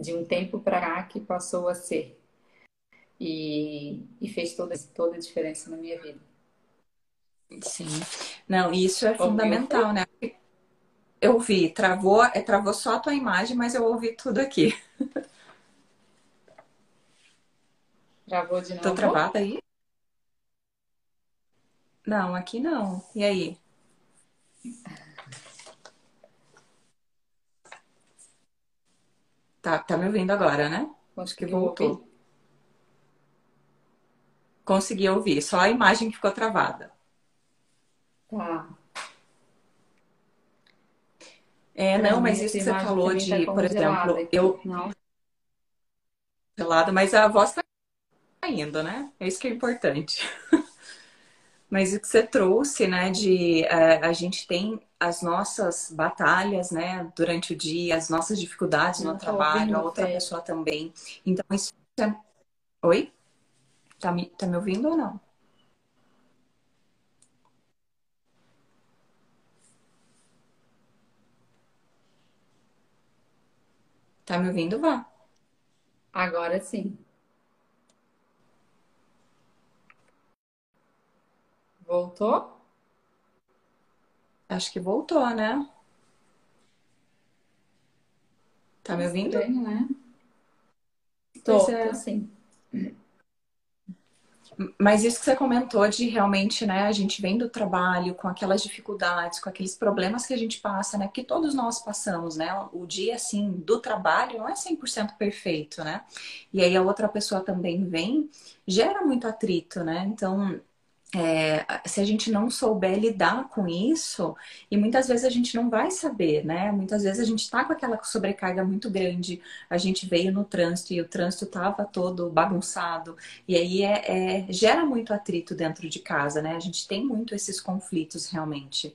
de um tempo para cá que passou a ser. E, e fez toda, toda a diferença na minha vida. Sim. Não, isso é fundamental, né? Eu vi, travou, é, travou só a tua imagem, mas eu ouvi tudo aqui. Travou de novo? Tô travada aí? Não, aqui não. E aí? Tá, tá me ouvindo agora, né? Acho que voltou. Ouvir. Consegui ouvir, só a imagem que ficou travada. Tá. É, não, mas isso que você falou de, tá por exemplo, aqui. eu. Não. Gelada, mas a voz tá indo, né? É isso que é importante. *laughs* mas o que você trouxe, né, de uh, a gente tem as nossas batalhas, né, durante o dia, as nossas dificuldades no trabalho, a outra pessoa também. Então, isso é... Oi? Tá me, tá me ouvindo ou não? Tá me ouvindo, Vá? Agora sim. Voltou? Acho que voltou, né? Tá me ouvindo? Estranho, né? Tô, é. tô sim. Mas isso que você comentou de realmente, né, a gente vem do trabalho com aquelas dificuldades, com aqueles problemas que a gente passa, né, que todos nós passamos, né, o dia, assim, do trabalho não é 100% perfeito, né, e aí a outra pessoa também vem, gera muito atrito, né, então é, se a gente não souber lidar com isso, e muitas vezes a gente não vai saber, né? Muitas vezes a gente está com aquela sobrecarga muito grande, a gente veio no trânsito e o trânsito estava todo bagunçado, e aí é, é, gera muito atrito dentro de casa, né? A gente tem muito esses conflitos realmente.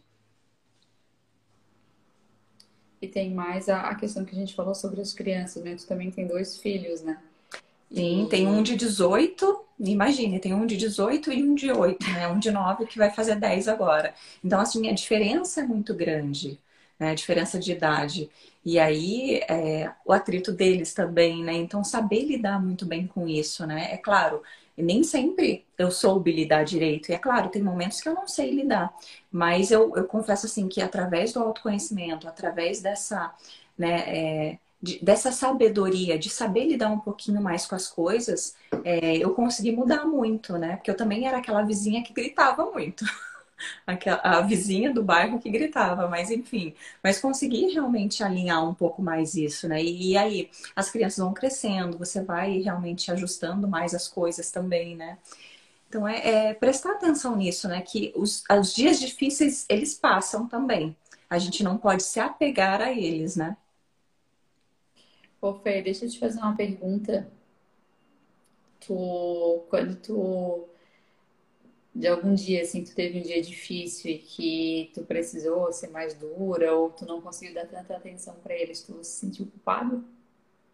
E tem mais a, a questão que a gente falou sobre as crianças, né? Tu também tem dois filhos, né? Sim, tem um de 18, imagine, tem um de 18 e um de 8, né? Um de 9 que vai fazer 10 agora. Então, assim, a diferença é muito grande, né? A diferença de idade. E aí, é, o atrito deles também, né? Então, saber lidar muito bem com isso, né? É claro, nem sempre eu soube lidar direito. E é claro, tem momentos que eu não sei lidar. Mas eu, eu confesso assim que através do autoconhecimento, através dessa, né, é, de, dessa sabedoria, de saber lidar um pouquinho mais com as coisas, é, eu consegui mudar muito, né? Porque eu também era aquela vizinha que gritava muito. *laughs* a vizinha do bairro que gritava, mas enfim, mas consegui realmente alinhar um pouco mais isso, né? E, e, aí as crianças vão crescendo, você vai realmente ajustando mais as coisas também, né? Então é, é prestar atenção nisso, né? Que os, os dias difíceis eles passam também. A gente não pode se apegar a eles, né? Ô, Fê, deixa eu te fazer uma pergunta. Tu, quando tu de algum dia, assim, tu teve um dia difícil e que tu precisou ser mais dura ou tu não conseguiu dar tanta atenção para eles, tu se sentiu culpado?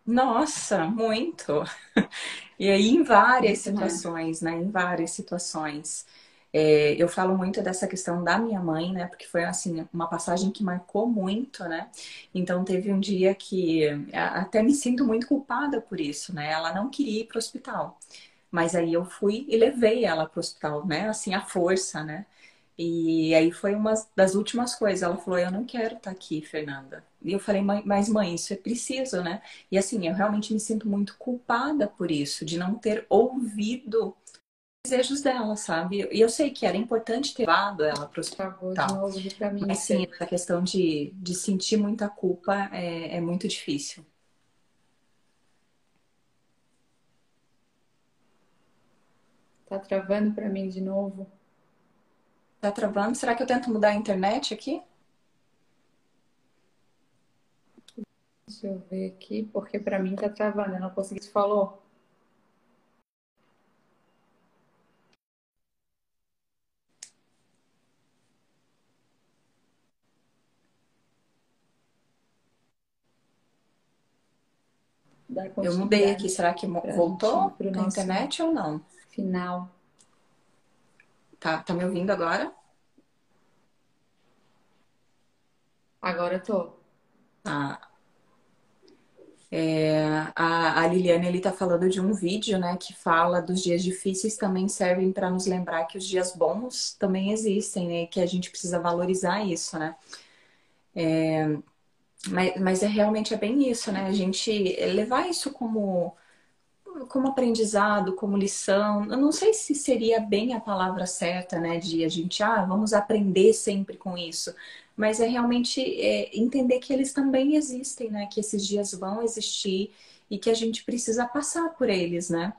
Nossa, muito. *laughs* E aí, em várias muito situações, né? Em várias situações. É, eu falo muito dessa questão da minha mãe, né? Porque foi assim uma passagem que marcou muito, né? Então teve um dia que até me sinto muito culpada por isso, né? Ela não queria ir para o hospital. Mas aí eu fui e levei ela para o hospital, né? Assim, a força, né? E aí foi uma das últimas coisas. Ela falou: Eu não quero estar tá aqui, Fernanda. E eu falei: Mas, mãe, isso é preciso, né? E assim, eu realmente me sinto muito culpada por isso, de não ter ouvido desejos dela, sabe? E eu sei que era importante ter levado ela para o hospital. De novo, pra mim, Mas sim, essa questão de, de sentir muita culpa é, é muito difícil. Tá travando para mim de novo. Tá travando? Será que eu tento mudar a internet aqui? Deixa eu ver aqui, porque para mim tá travando. Eu não consegui. Você falou? Eu mudei aqui. Será que voltou a internet ou não? final. Tá, tá me ouvindo agora? Agora eu tô. Tá. É, a, a Liliane ele tá falando de um vídeo, né, que fala dos dias difíceis também servem para nos lembrar que os dias bons também existem, né, que a gente precisa valorizar isso, né. É, mas, mas é realmente é bem isso, né, a gente levar isso como como aprendizado, como lição. Eu não sei se seria bem a palavra certa, né? De a gente, ah, vamos aprender sempre com isso. Mas é realmente é, entender que eles também existem, né? Que esses dias vão existir e que a gente precisa passar por eles, né?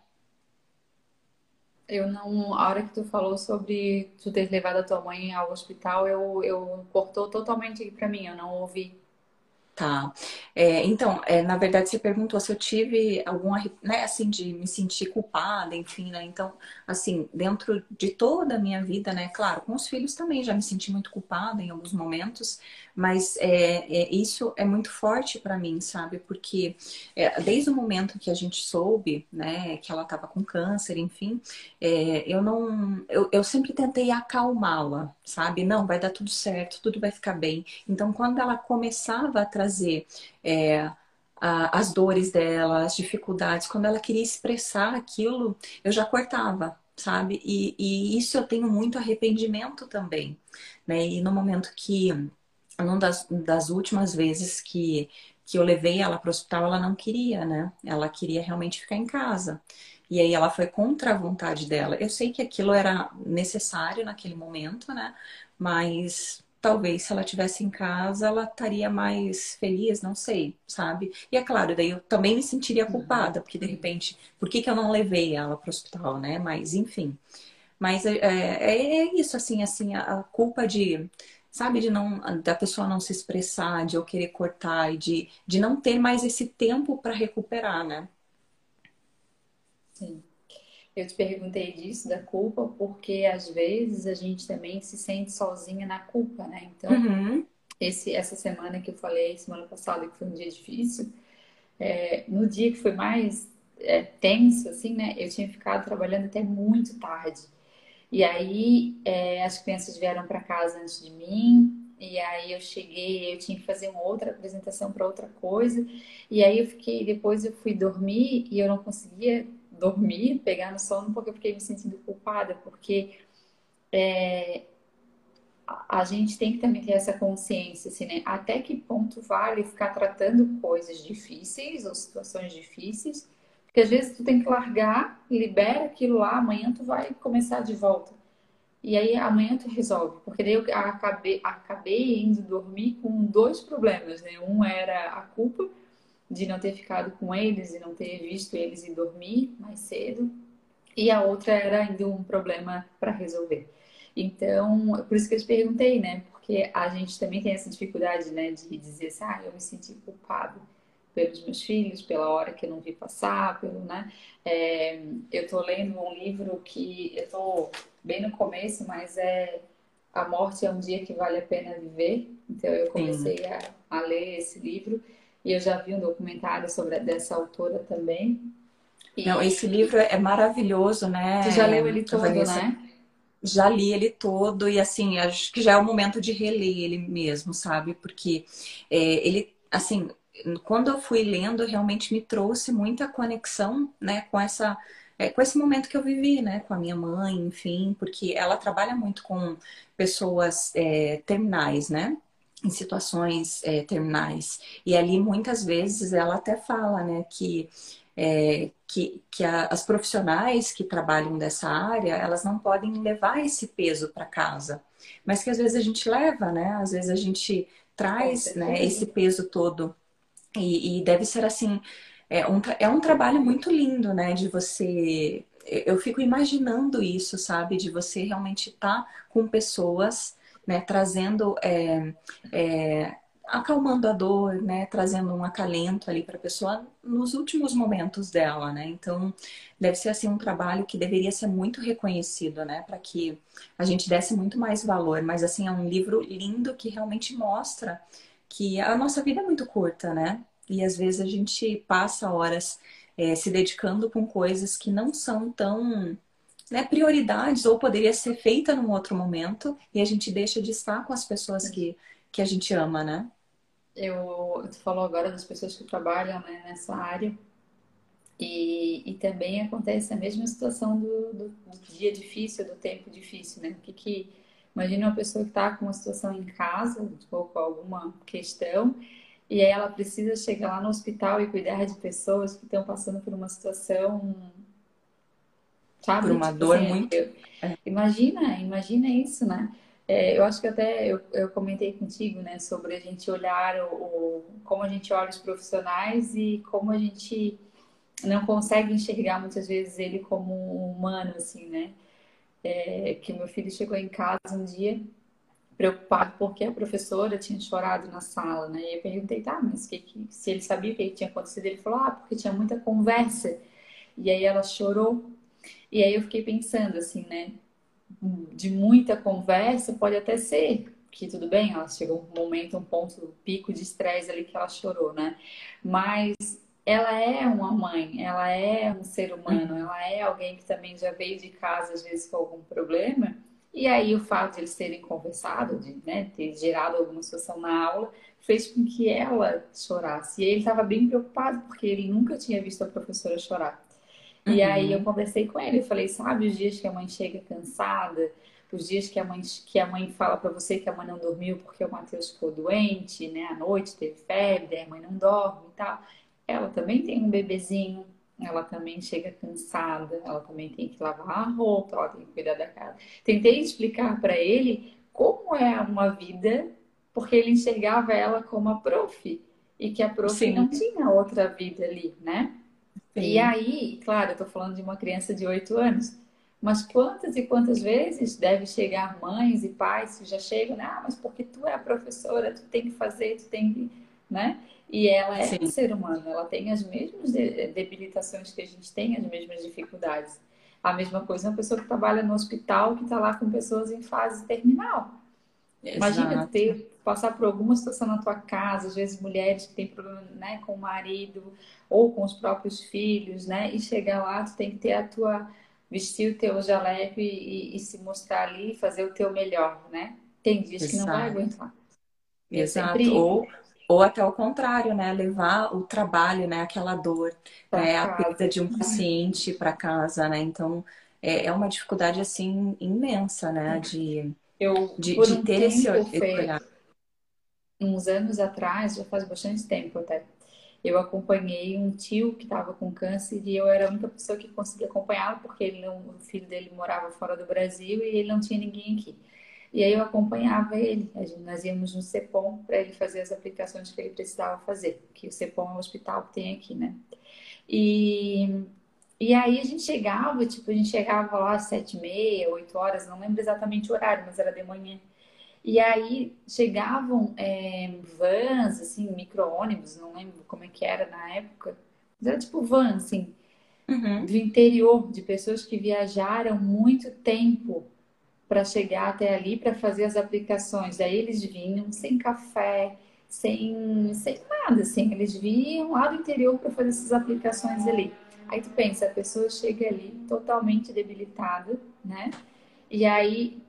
Eu não. A hora que tu falou sobre tu ter levado a tua mãe ao hospital, eu, eu cortou totalmente pra mim, eu não ouvi. Tá. É, então, é, na verdade, você perguntou se eu tive alguma, né, assim, de me sentir culpada, enfim, né? Então, assim, dentro de toda a minha vida, né? Claro, com os filhos também já me senti muito culpada em alguns momentos, mas é, é isso é muito forte para mim, sabe? Porque é, desde o momento que a gente soube, né, que ela estava com câncer, enfim, é, eu não, eu, eu sempre tentei acalmá-la, sabe? Não, vai dar tudo certo, tudo vai ficar bem. Então, quando ela começava a trazer é, a, as dores dela, as dificuldades, quando ela queria expressar aquilo, eu já cortava, sabe? E, e isso eu tenho muito arrependimento também, né? E no momento que, numa das, das últimas vezes que, que eu levei ela para o hospital, ela não queria, né? Ela queria realmente ficar em casa. E aí ela foi contra a vontade dela. Eu sei que aquilo era necessário naquele momento, né? Mas talvez se ela tivesse em casa, ela estaria mais feliz, não sei, sabe? E é claro, daí eu também me sentiria uhum. culpada, porque de repente, por que, que eu não levei ela para o hospital, né? Mas enfim. Mas é, é, é, isso, assim, assim, a culpa de, sabe, de não da pessoa não se expressar, de eu querer cortar e de, de não ter mais esse tempo para recuperar, né? Sim. Eu te perguntei disso, da culpa, porque às vezes a gente também se sente sozinha na culpa, né? Então, uhum. esse, essa semana que eu falei, semana passada, que foi um dia difícil, é, no dia que foi mais é, tenso, assim, né? Eu tinha ficado trabalhando até muito tarde. E aí, é, as crianças vieram para casa antes de mim, e aí eu cheguei, eu tinha que fazer uma outra apresentação para outra coisa. E aí eu fiquei, depois eu fui dormir e eu não conseguia dormir, pegar no sono, porque eu fiquei me sentindo culpada, porque é, a gente tem que também ter essa consciência, assim, né? Até que ponto vale ficar tratando coisas difíceis ou situações difíceis, porque às vezes tu tem que largar, libera aquilo lá, amanhã tu vai começar de volta. E aí amanhã tu resolve, porque daí eu acabei, acabei indo dormir com dois problemas, né? Um era a culpa de não ter ficado com eles e não ter visto eles e dormir mais cedo, e a outra era ainda um problema para resolver. Então, por isso que eu te perguntei, né? Porque a gente também tem essa dificuldade, né, de dizer assim, ah, eu me senti culpado pelos meus filhos, pela hora que eu não vi passar, pelo, né? É, eu tô lendo um livro que eu tô bem no começo, mas é A Morte é um Dia que Vale a Pena Viver. Então, eu comecei a, a, ler esse livro e eu já vi um documentário sobre dessa autora também. E... Não, esse livro é maravilhoso, né? Tu já leu ele todo, Vanessa? né? já li ele todo e assim acho que já é o momento de reler ele mesmo sabe porque é, ele assim quando eu fui lendo realmente me trouxe muita conexão né com essa é, com esse momento que eu vivi né com a minha mãe enfim porque ela trabalha muito com pessoas é, terminais né em situações é, terminais e ali muitas vezes ela até fala né que é, que, que a, as profissionais que trabalham dessa área, elas não podem levar esse peso para casa, mas que às vezes a gente leva, né? Às vezes a gente traz né, esse peso todo. E, e deve ser assim, é um, é um trabalho muito lindo, né? De você. Eu fico imaginando isso, sabe? De você realmente estar tá com pessoas, né? Trazendo é, é, acalmando a dor, né, trazendo um acalento ali para a pessoa nos últimos momentos dela, né? Então, deve ser assim um trabalho que deveria ser muito reconhecido, né, para que a gente desse muito mais valor, mas assim é um livro lindo que realmente mostra que a nossa vida é muito curta, né? E às vezes a gente passa horas é, se dedicando com coisas que não são tão né, prioridades ou poderia ser feita num outro momento e a gente deixa de estar com as pessoas que, que a gente ama, né? eu, tu falou agora das pessoas que trabalham né, nessa área e, e também acontece a mesma situação do, do, do, dia difícil, do tempo difícil, né? Que, que imagina uma pessoa que está com uma situação em casa, ou com alguma questão, e aí ela precisa chegar lá no hospital e cuidar de pessoas que estão passando por uma situação, sabe? Por uma dor assim, muito. Eu, imagina, imagina isso, né? É, eu acho que até eu, eu, comentei contigo, né, sobre a gente olhar o, o, como a gente olha os profissionais e como a gente não consegue enxergar muitas vezes ele como um humano, assim, né? É, que meu filho chegou em casa um dia preocupado porque a professora tinha chorado na sala, né? E eu perguntei, tá, mas que, que, se ele sabia o que tinha acontecido, ele falou, ah, porque tinha muita conversa. E aí ela chorou. E aí eu fiquei pensando, assim, né? de muita conversa, pode até ser que tudo bem, ela chegou um momento, um ponto, um pico de estresse ali que ela chorou, né? Mas ela é uma mãe, ela é um ser humano, ela é alguém que também já veio de casa às vezes com algum problema. E aí o fato de eles terem conversado, de né, ter gerado alguma situação na aula, fez com que ela chorasse. E ele estava bem preocupado porque ele nunca tinha visto a professora chorar. Uhum. E aí eu conversei com ele, eu falei, sabe os dias que a mãe chega cansada, os dias que a mãe, que a mãe fala para você que a mãe não dormiu porque o Matheus ficou doente, né? À noite teve febre, a mãe não dorme e tal. Ela também tem um bebezinho, ela também chega cansada, ela também tem que lavar a roupa, ela tem que cuidar da casa. Tentei explicar para ele como é uma vida, porque ele enxergava ela como a prof e que a prof Sim. não tinha outra vida ali, né? Sim. E aí, claro, eu tô falando de uma criança de 8 anos, mas quantas e quantas vezes deve chegar mães e pais que já chegam, né? ah, mas porque tu é a professora, tu tem que fazer, tu tem que, né? E ela é Sim. um ser humano, ela tem as mesmas debilitações que a gente tem, as mesmas dificuldades. A mesma coisa uma pessoa que trabalha no hospital, que está lá com pessoas em fase terminal. Exato. Imagina ter, passar por alguma situação na tua casa, às vezes mulheres que têm problema né, com o marido ou com os próprios filhos, né? E chegar lá, tu tem que ter a tua vestir o teu jaleco e, e, e se mostrar ali, fazer o teu melhor, né? Tem dias Exato. que não vai aguentar. Exato. Ou, Ou até o contrário, né? Levar o trabalho, né? Aquela dor, né? a perda de um paciente para casa, né? Então, é, é uma dificuldade, assim, imensa, né? De, eu, de, de um ter esse, esse olhar. Uns anos atrás, já faz bastante tempo até, eu acompanhei um tio que estava com câncer e eu era a única pessoa que conseguia acompanhá-lo porque ele não, o filho dele morava fora do Brasil e ele não tinha ninguém aqui. E aí eu acompanhava ele. Nós íamos no CEPOM para ele fazer as aplicações que ele precisava fazer, que o CEPOM é o hospital que tem aqui, né? E, e aí a gente chegava, tipo, a gente chegava lá às sete e meia, oito horas, não lembro exatamente o horário, mas era de manhã. E aí chegavam é, vans, assim, micro-ônibus, não lembro como é que era na época, mas era tipo van, assim, uhum. do interior, de pessoas que viajaram muito tempo para chegar até ali para fazer as aplicações. Daí eles vinham sem café, sem, sem nada, assim, eles vinham lá do interior para fazer essas aplicações ali. Aí tu pensa, a pessoa chega ali totalmente debilitada, né? E aí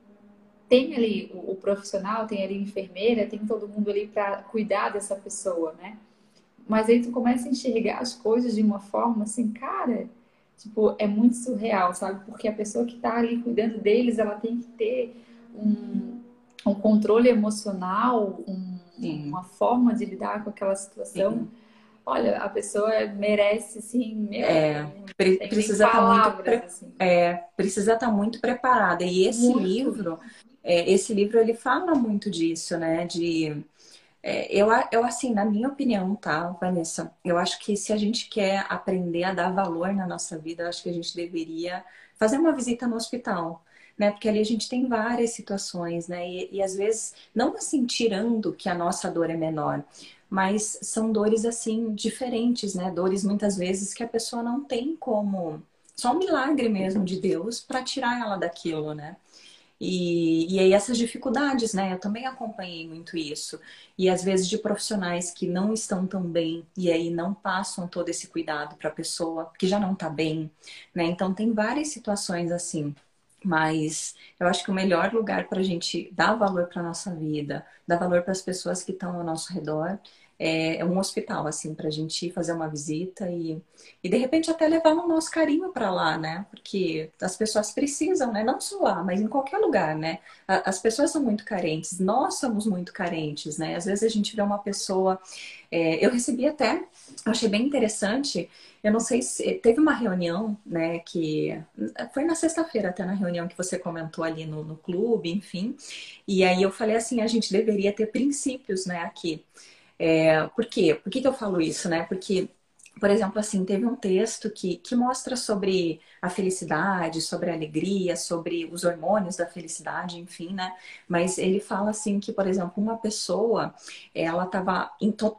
tem ali o, profissional, tem ali a enfermeira, tem todo mundo ali para cuidar dessa pessoa, né? Mas aí tu começa a enxergar as coisas de uma forma assim, cara, tipo, é muito surreal, sabe? Porque a pessoa que está ali cuidando deles, ela tem que ter um, um controle emocional, um, uma forma de lidar com aquela situação. Sim. Olha, a pessoa merece, assim, meu, é, precisa estar tá muito, assim. é, precisa estar tá muito preparada. E esse muito. livro, é, esse livro ele fala muito disso, né? De é, eu, eu, assim, na minha opinião, tá, Vanessa? Eu acho que se a gente quer aprender a dar valor na nossa vida, eu acho que a gente deveria fazer uma visita no hospital. Né? Porque ali a gente tem várias situações, né? E, e às vezes, não assim tirando que a nossa dor é menor, mas são dores assim diferentes, né? Dores muitas vezes que a pessoa não tem como, só um milagre mesmo de Deus para tirar ela daquilo, né? E, e aí essas dificuldades, né? Eu também acompanhei muito isso. E às vezes de profissionais que não estão tão bem e aí não passam todo esse cuidado para a pessoa que já não está bem, né? Então tem várias situações assim. Mas eu acho que o melhor lugar para a gente dar valor para nossa vida, dar valor para as pessoas que estão ao nosso redor, é, é um hospital, assim, para a gente fazer uma visita e, e de repente até levar o nosso carinho para lá, né? Porque as pessoas precisam, né? Não só lá, mas em qualquer lugar, né? As pessoas são muito carentes, nós somos muito carentes, né? Às vezes a gente vê uma pessoa. É, eu recebi até, achei bem interessante. Eu não sei se teve uma reunião, né? Que foi na sexta-feira, até na reunião que você comentou ali no, no clube, enfim. E aí eu falei assim: a gente deveria ter princípios, né? Aqui. É, por quê? Por que, que eu falo isso, né? Porque por exemplo, assim, teve um texto que, que mostra sobre a felicidade, sobre a alegria, sobre os hormônios da felicidade, enfim, né? Mas ele fala assim que, por exemplo, uma pessoa, ela estava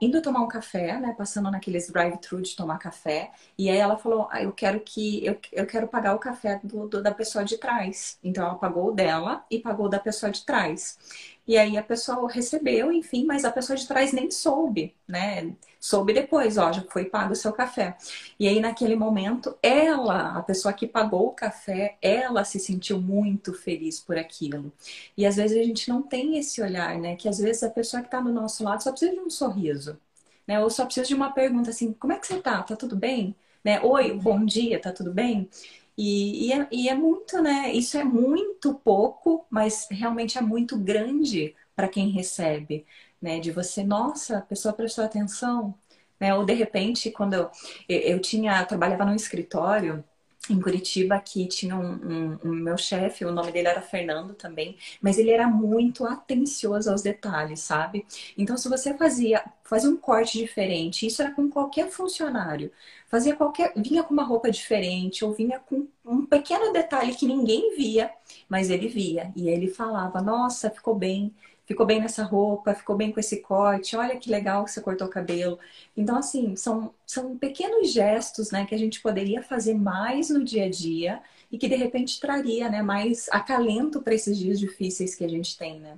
indo tomar um café, né? Passando naqueles drive-thru de tomar café, e aí ela falou, ah, eu quero que eu, eu quero pagar o café do, do, da pessoa de trás. Então ela pagou o dela e pagou da pessoa de trás. E aí a pessoa recebeu, enfim, mas a pessoa de trás nem soube, né? Soube depois, ó, já foi pago o seu café. E aí naquele momento, ela, a pessoa que pagou o café, ela se sentiu muito feliz por aquilo. E às vezes a gente não tem esse olhar, né? Que às vezes a pessoa que está do nosso lado só precisa de um sorriso, né? Ou só precisa de uma pergunta assim: como é que você tá? Tá tudo bem? Né? Oi, bom dia, tá tudo bem? E, e, é, e é muito, né? Isso é muito pouco, mas realmente é muito grande para quem recebe, né? De você, nossa, a pessoa prestou atenção, né? Ou de repente, quando eu, eu tinha, eu trabalhava num escritório em Curitiba que tinha um, um, um meu chefe, o nome dele era Fernando também, mas ele era muito atencioso aos detalhes, sabe? Então, se você fazia, fazia um corte diferente, isso era com qualquer funcionário, fazia qualquer, vinha com uma roupa diferente ou vinha com um pequeno detalhe que ninguém via, mas ele via e ele falava: "Nossa, ficou bem" ficou bem nessa roupa, ficou bem com esse corte, olha que legal que você cortou o cabelo. Então, assim, são, são pequenos gestos, né, que a gente poderia fazer mais no dia a dia e que de repente traria, né, mais acalento para esses dias difíceis que a gente tem, né?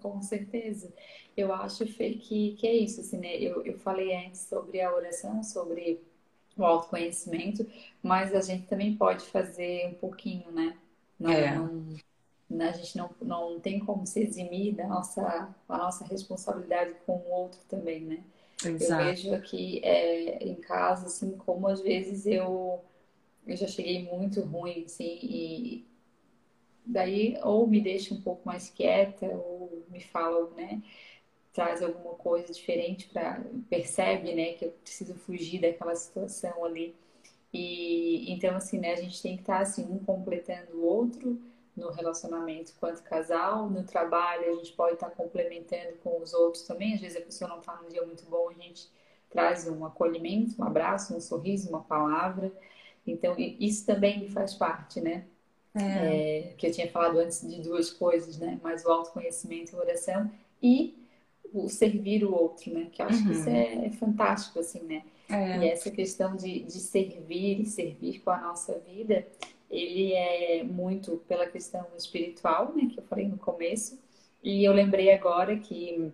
Com certeza. Eu acho, Fê, que, que é isso, assim, né? Eu, eu falei antes sobre a oração, sobre o autoconhecimento, mas a gente também pode fazer um pouquinho, né? Não, é. não né? A gente não, não tem como se eximir da nossa, da nossa responsabilidade com o outro também, né? Exato. Eu vejo aqui é, em casa, assim, como às vezes eu, eu já cheguei muito ruim, assim, e daí ou me deixa um pouco mais quieta, ou me fala, né? Traz alguma coisa diferente para percebe, né, que eu preciso fugir daquela situação ali. E então assim, né, a gente tem que estar assim, um completando o outro no relacionamento quanto casal, no trabalho a gente pode estar complementando com os outros também. Às vezes a pessoa não está num dia muito bom, a gente traz um acolhimento, um abraço, um sorriso, uma palavra. Então isso também faz parte, né? É. É, que eu tinha falado antes de duas coisas, né? Mais o autoconhecimento e a oração e o servir o outro, né? Que eu acho uhum. que isso uhum. é, é, fantástico, assim, né? É. E essa questão de, de servir e servir com a nossa vida, ele é muito pela questão espiritual, né? Que eu falei no começo. E eu lembrei agora que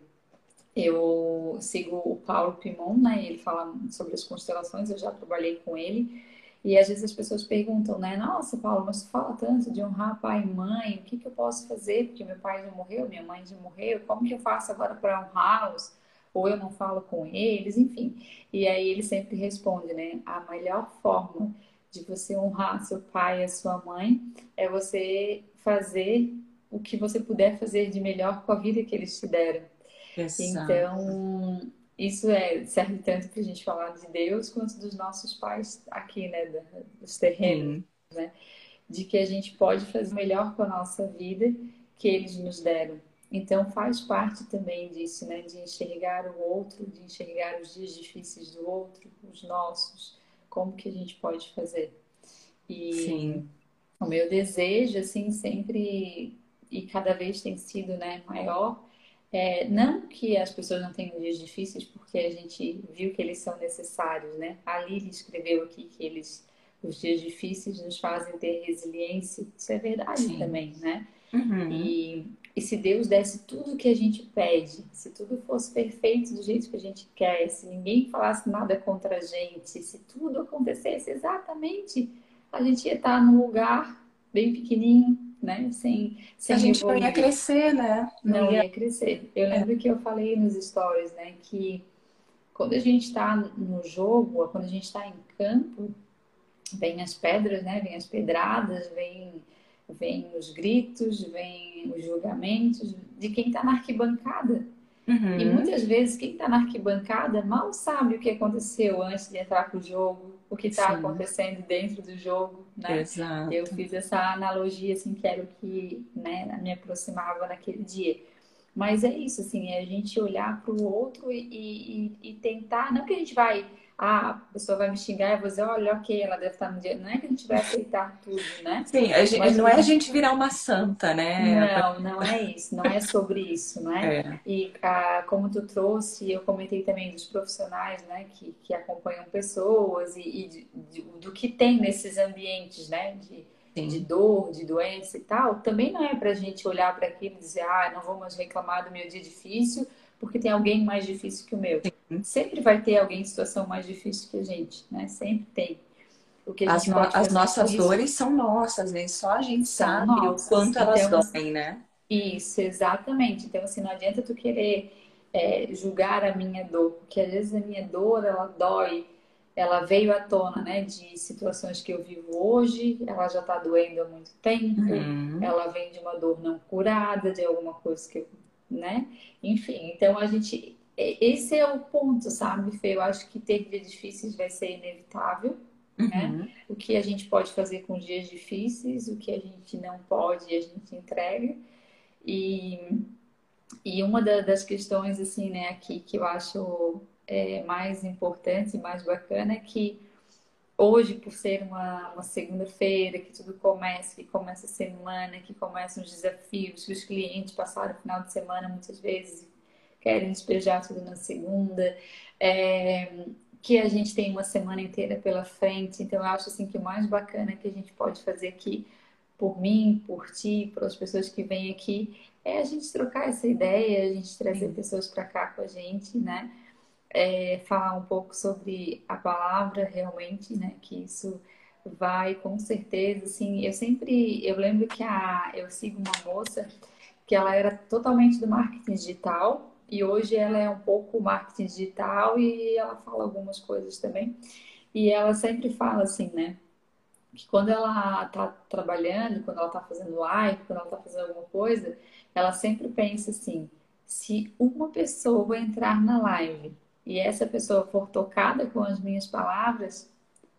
eu sigo o Paulo Pimon, né? Ele fala sobre as constelações, eu já trabalhei com ele. E às vezes as pessoas perguntam, né? Nossa, Paulo, mas tu fala tanto de honrar pai e mãe, o que, que eu posso fazer? Porque meu pai já morreu, minha mãe já morreu, como que eu faço agora para honrá-los? Ou eu não falo com eles, enfim. E aí ele sempre responde, né? A melhor forma de você honrar seu pai e a sua mãe é você fazer o que você puder fazer de melhor com a vida que eles te deram. Exato. Então, isso é, serve tanto para a gente falar de Deus quanto dos nossos pais aqui, né, dos terrenos, né, de que a gente pode fazer melhor com a nossa vida que eles nos deram. Então faz parte também disso, né, de enxergar o outro, de enxergar os dias difíceis do outro, os nossos, como que a gente pode fazer. E Sim. o meu desejo, assim, sempre e cada vez tem sido, né, maior, é, não que as pessoas não tenham dias difíceis, porque a gente viu que eles são necessários, né? A Lili escreveu aqui que eles, os dias difíceis nos fazem ter resiliência. Isso é verdade Sim. também, né? Uhum. E, e se Deus desse tudo o que a gente pede, se tudo fosse perfeito do jeito que a gente quer, se ninguém falasse nada contra a gente, se tudo acontecesse exatamente, a gente ia estar num lugar bem pequenininho, né? Sem, sem a gente não ia crescer, né? Não, não ia... ia... crescer. Eu lembro é. que eu falei nos stories, né? Que quando a gente está no jogo, quando a gente está em campo, vem as pedras, né? Vem as pedradas, vem, vem os gritos, vem os julgamentos de quem está na arquibancada. Uhum. E muitas vezes quem está na arquibancada mal sabe o que aconteceu antes de entrar para o jogo, o que está acontecendo dentro do jogo, né? Exato. Eu fiz essa analogia, assim, que era o que né, me aproximava naquele dia. Mas é isso, assim, é a gente olhar para o outro e, e, e, tentar, não que a gente vai ah, a pessoa vai me xingar e eu vou dizer, olha, ok, ela deve estar no dia. Não é que a gente vai aceitar tudo, né? Sim, gente, não é a gente virar uma santa, né? Não, não é isso, não é sobre isso, né? É. E ah, como tu trouxe, eu comentei também dos profissionais, né, que, que acompanham pessoas e, e de, de, do que tem nesses ambientes, né? De, de dor, de doença e tal, também não é para a gente olhar para aquilo e dizer, ah, não vou mais reclamar do meu dia difícil, porque tem alguém mais difícil que o meu. Sim. Sempre vai ter alguém em situação mais difícil que a gente, né? Sempre tem. O que as, no, as nossas dores são nossas, né? Só a gente são sabe nossas. o quanto elas então, doem, né? Isso, exatamente. Então, assim, não adianta tu querer é, julgar a minha dor, porque às vezes a minha dor, ela dói, ela veio à tona, né, de situações que eu vivo hoje, ela já tá doendo há muito tempo, uhum. ela vem de uma dor não curada, de alguma coisa que eu né? Enfim, então a gente. Esse é o ponto, sabe, Fê? Eu acho que ter dias difíceis vai ser inevitável. Né? Uhum. O que a gente pode fazer com dias difíceis, o que a gente não pode, a gente entrega. E, e uma da, das questões, assim, né, aqui que eu acho é, mais importante e mais bacana é que hoje, por ser uma, uma segunda-feira, que tudo começa, que começa a semana, que começam os desafios, que os clientes passaram o final de semana muitas vezes querem despejar tudo na segunda, é, que a gente tem uma semana inteira pela frente. Então, eu acho assim que o mais bacana que a gente pode fazer aqui, por mim, por ti, pelas pessoas que vêm aqui, é a gente trocar essa ideia, a gente trazer pessoas para cá com a gente, né? É, falar um pouco sobre a palavra realmente, né? Que isso vai com certeza, assim, eu sempre, eu lembro que a, eu sigo uma moça que ela era totalmente do marketing digital e hoje ela é um pouco marketing digital e ela fala algumas coisas também. E ela sempre fala assim, né? Que quando ela tá trabalhando, quando ela tá fazendo live, quando ela tá fazendo alguma coisa, ela sempre pensa assim: se uma pessoa entrar na live e essa pessoa for tocada com as minhas palavras,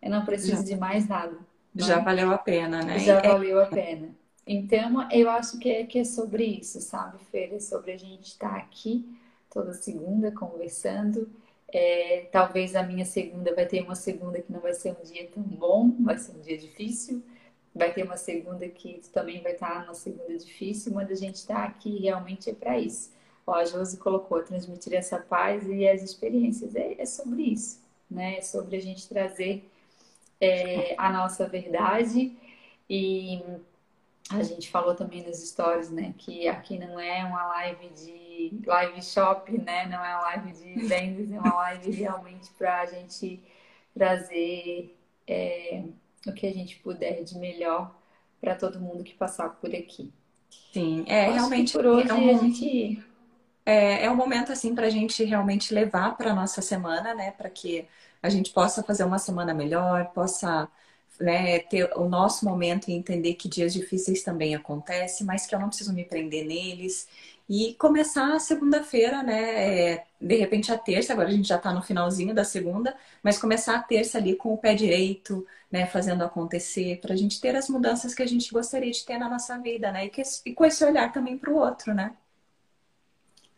eu não preciso já, de mais nada. Já é? valeu a pena, né? Já é... valeu a pena. Então, eu acho que é, que é sobre isso, sabe, Fer? É sobre a gente estar aqui toda segunda conversando. É, talvez a minha segunda vai ter uma segunda que não vai ser um dia tão bom, vai ser um dia difícil. Vai ter uma segunda que também vai estar uma segunda difícil, mas a gente está aqui realmente é para isso. Ó, a Josi colocou transmitir essa paz e as experiências. É, é sobre isso, né? É sobre a gente trazer é, a nossa verdade. E a gente falou também nos stories, né, que aqui não é uma live de live shop, né, não é uma live de vendas, é uma live realmente para a gente trazer é, o que a gente puder de melhor para todo mundo que passar por aqui. Sim, é Acho realmente por hoje é um, a gente é, é um momento assim para a gente realmente levar para nossa semana, né, para que a gente possa fazer uma semana melhor, possa né, ter o nosso momento e entender que dias difíceis também acontecem, mas que eu não preciso me prender neles. E começar a segunda-feira, né? É, de repente a terça, agora a gente já está no finalzinho da segunda, mas começar a terça ali com o pé direito, né? Fazendo acontecer, para a gente ter as mudanças que a gente gostaria de ter na nossa vida, né? E, que, e com esse olhar também para o outro, né?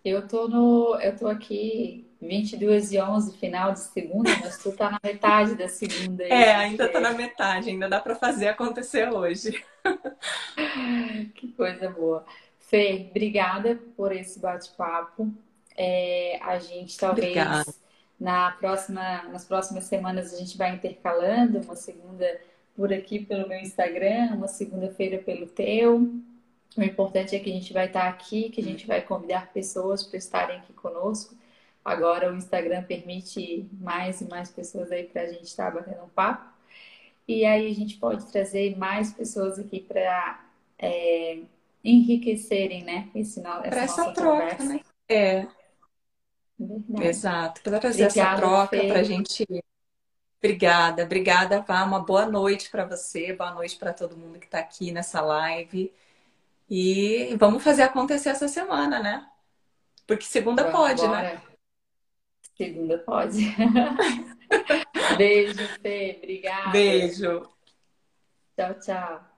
Eu tô no, eu tô aqui 22 e 11, final de segunda, mas tu tá na metade da segunda. Aí, é, ainda tá na metade, ainda dá para fazer acontecer hoje. *laughs* que coisa boa. Fê, obrigada por esse bate-papo. É, a gente talvez na próxima, nas próximas semanas a gente vai intercalando, uma segunda por aqui pelo meu Instagram, uma segunda-feira pelo teu. O importante é que a gente vai estar aqui, que a gente vai convidar pessoas para estarem aqui conosco. Agora o Instagram permite mais e mais pessoas aí para a gente estar batendo um papo. E aí a gente pode trazer mais pessoas aqui para é, enriquecerem, né? Esse, essa, essa troca, conversa. né? É. Verdade. Exato. Para trazer Obrigada, essa troca para a gente. Obrigada, obrigada, Vá. Uma boa noite para você, boa noite para todo mundo que está aqui nessa live. E vamos fazer acontecer essa semana, né? Porque segunda Vamos pode, né? Segunda pode. *laughs* Beijo, Fê. Obrigada. Beijo. Tchau, tchau.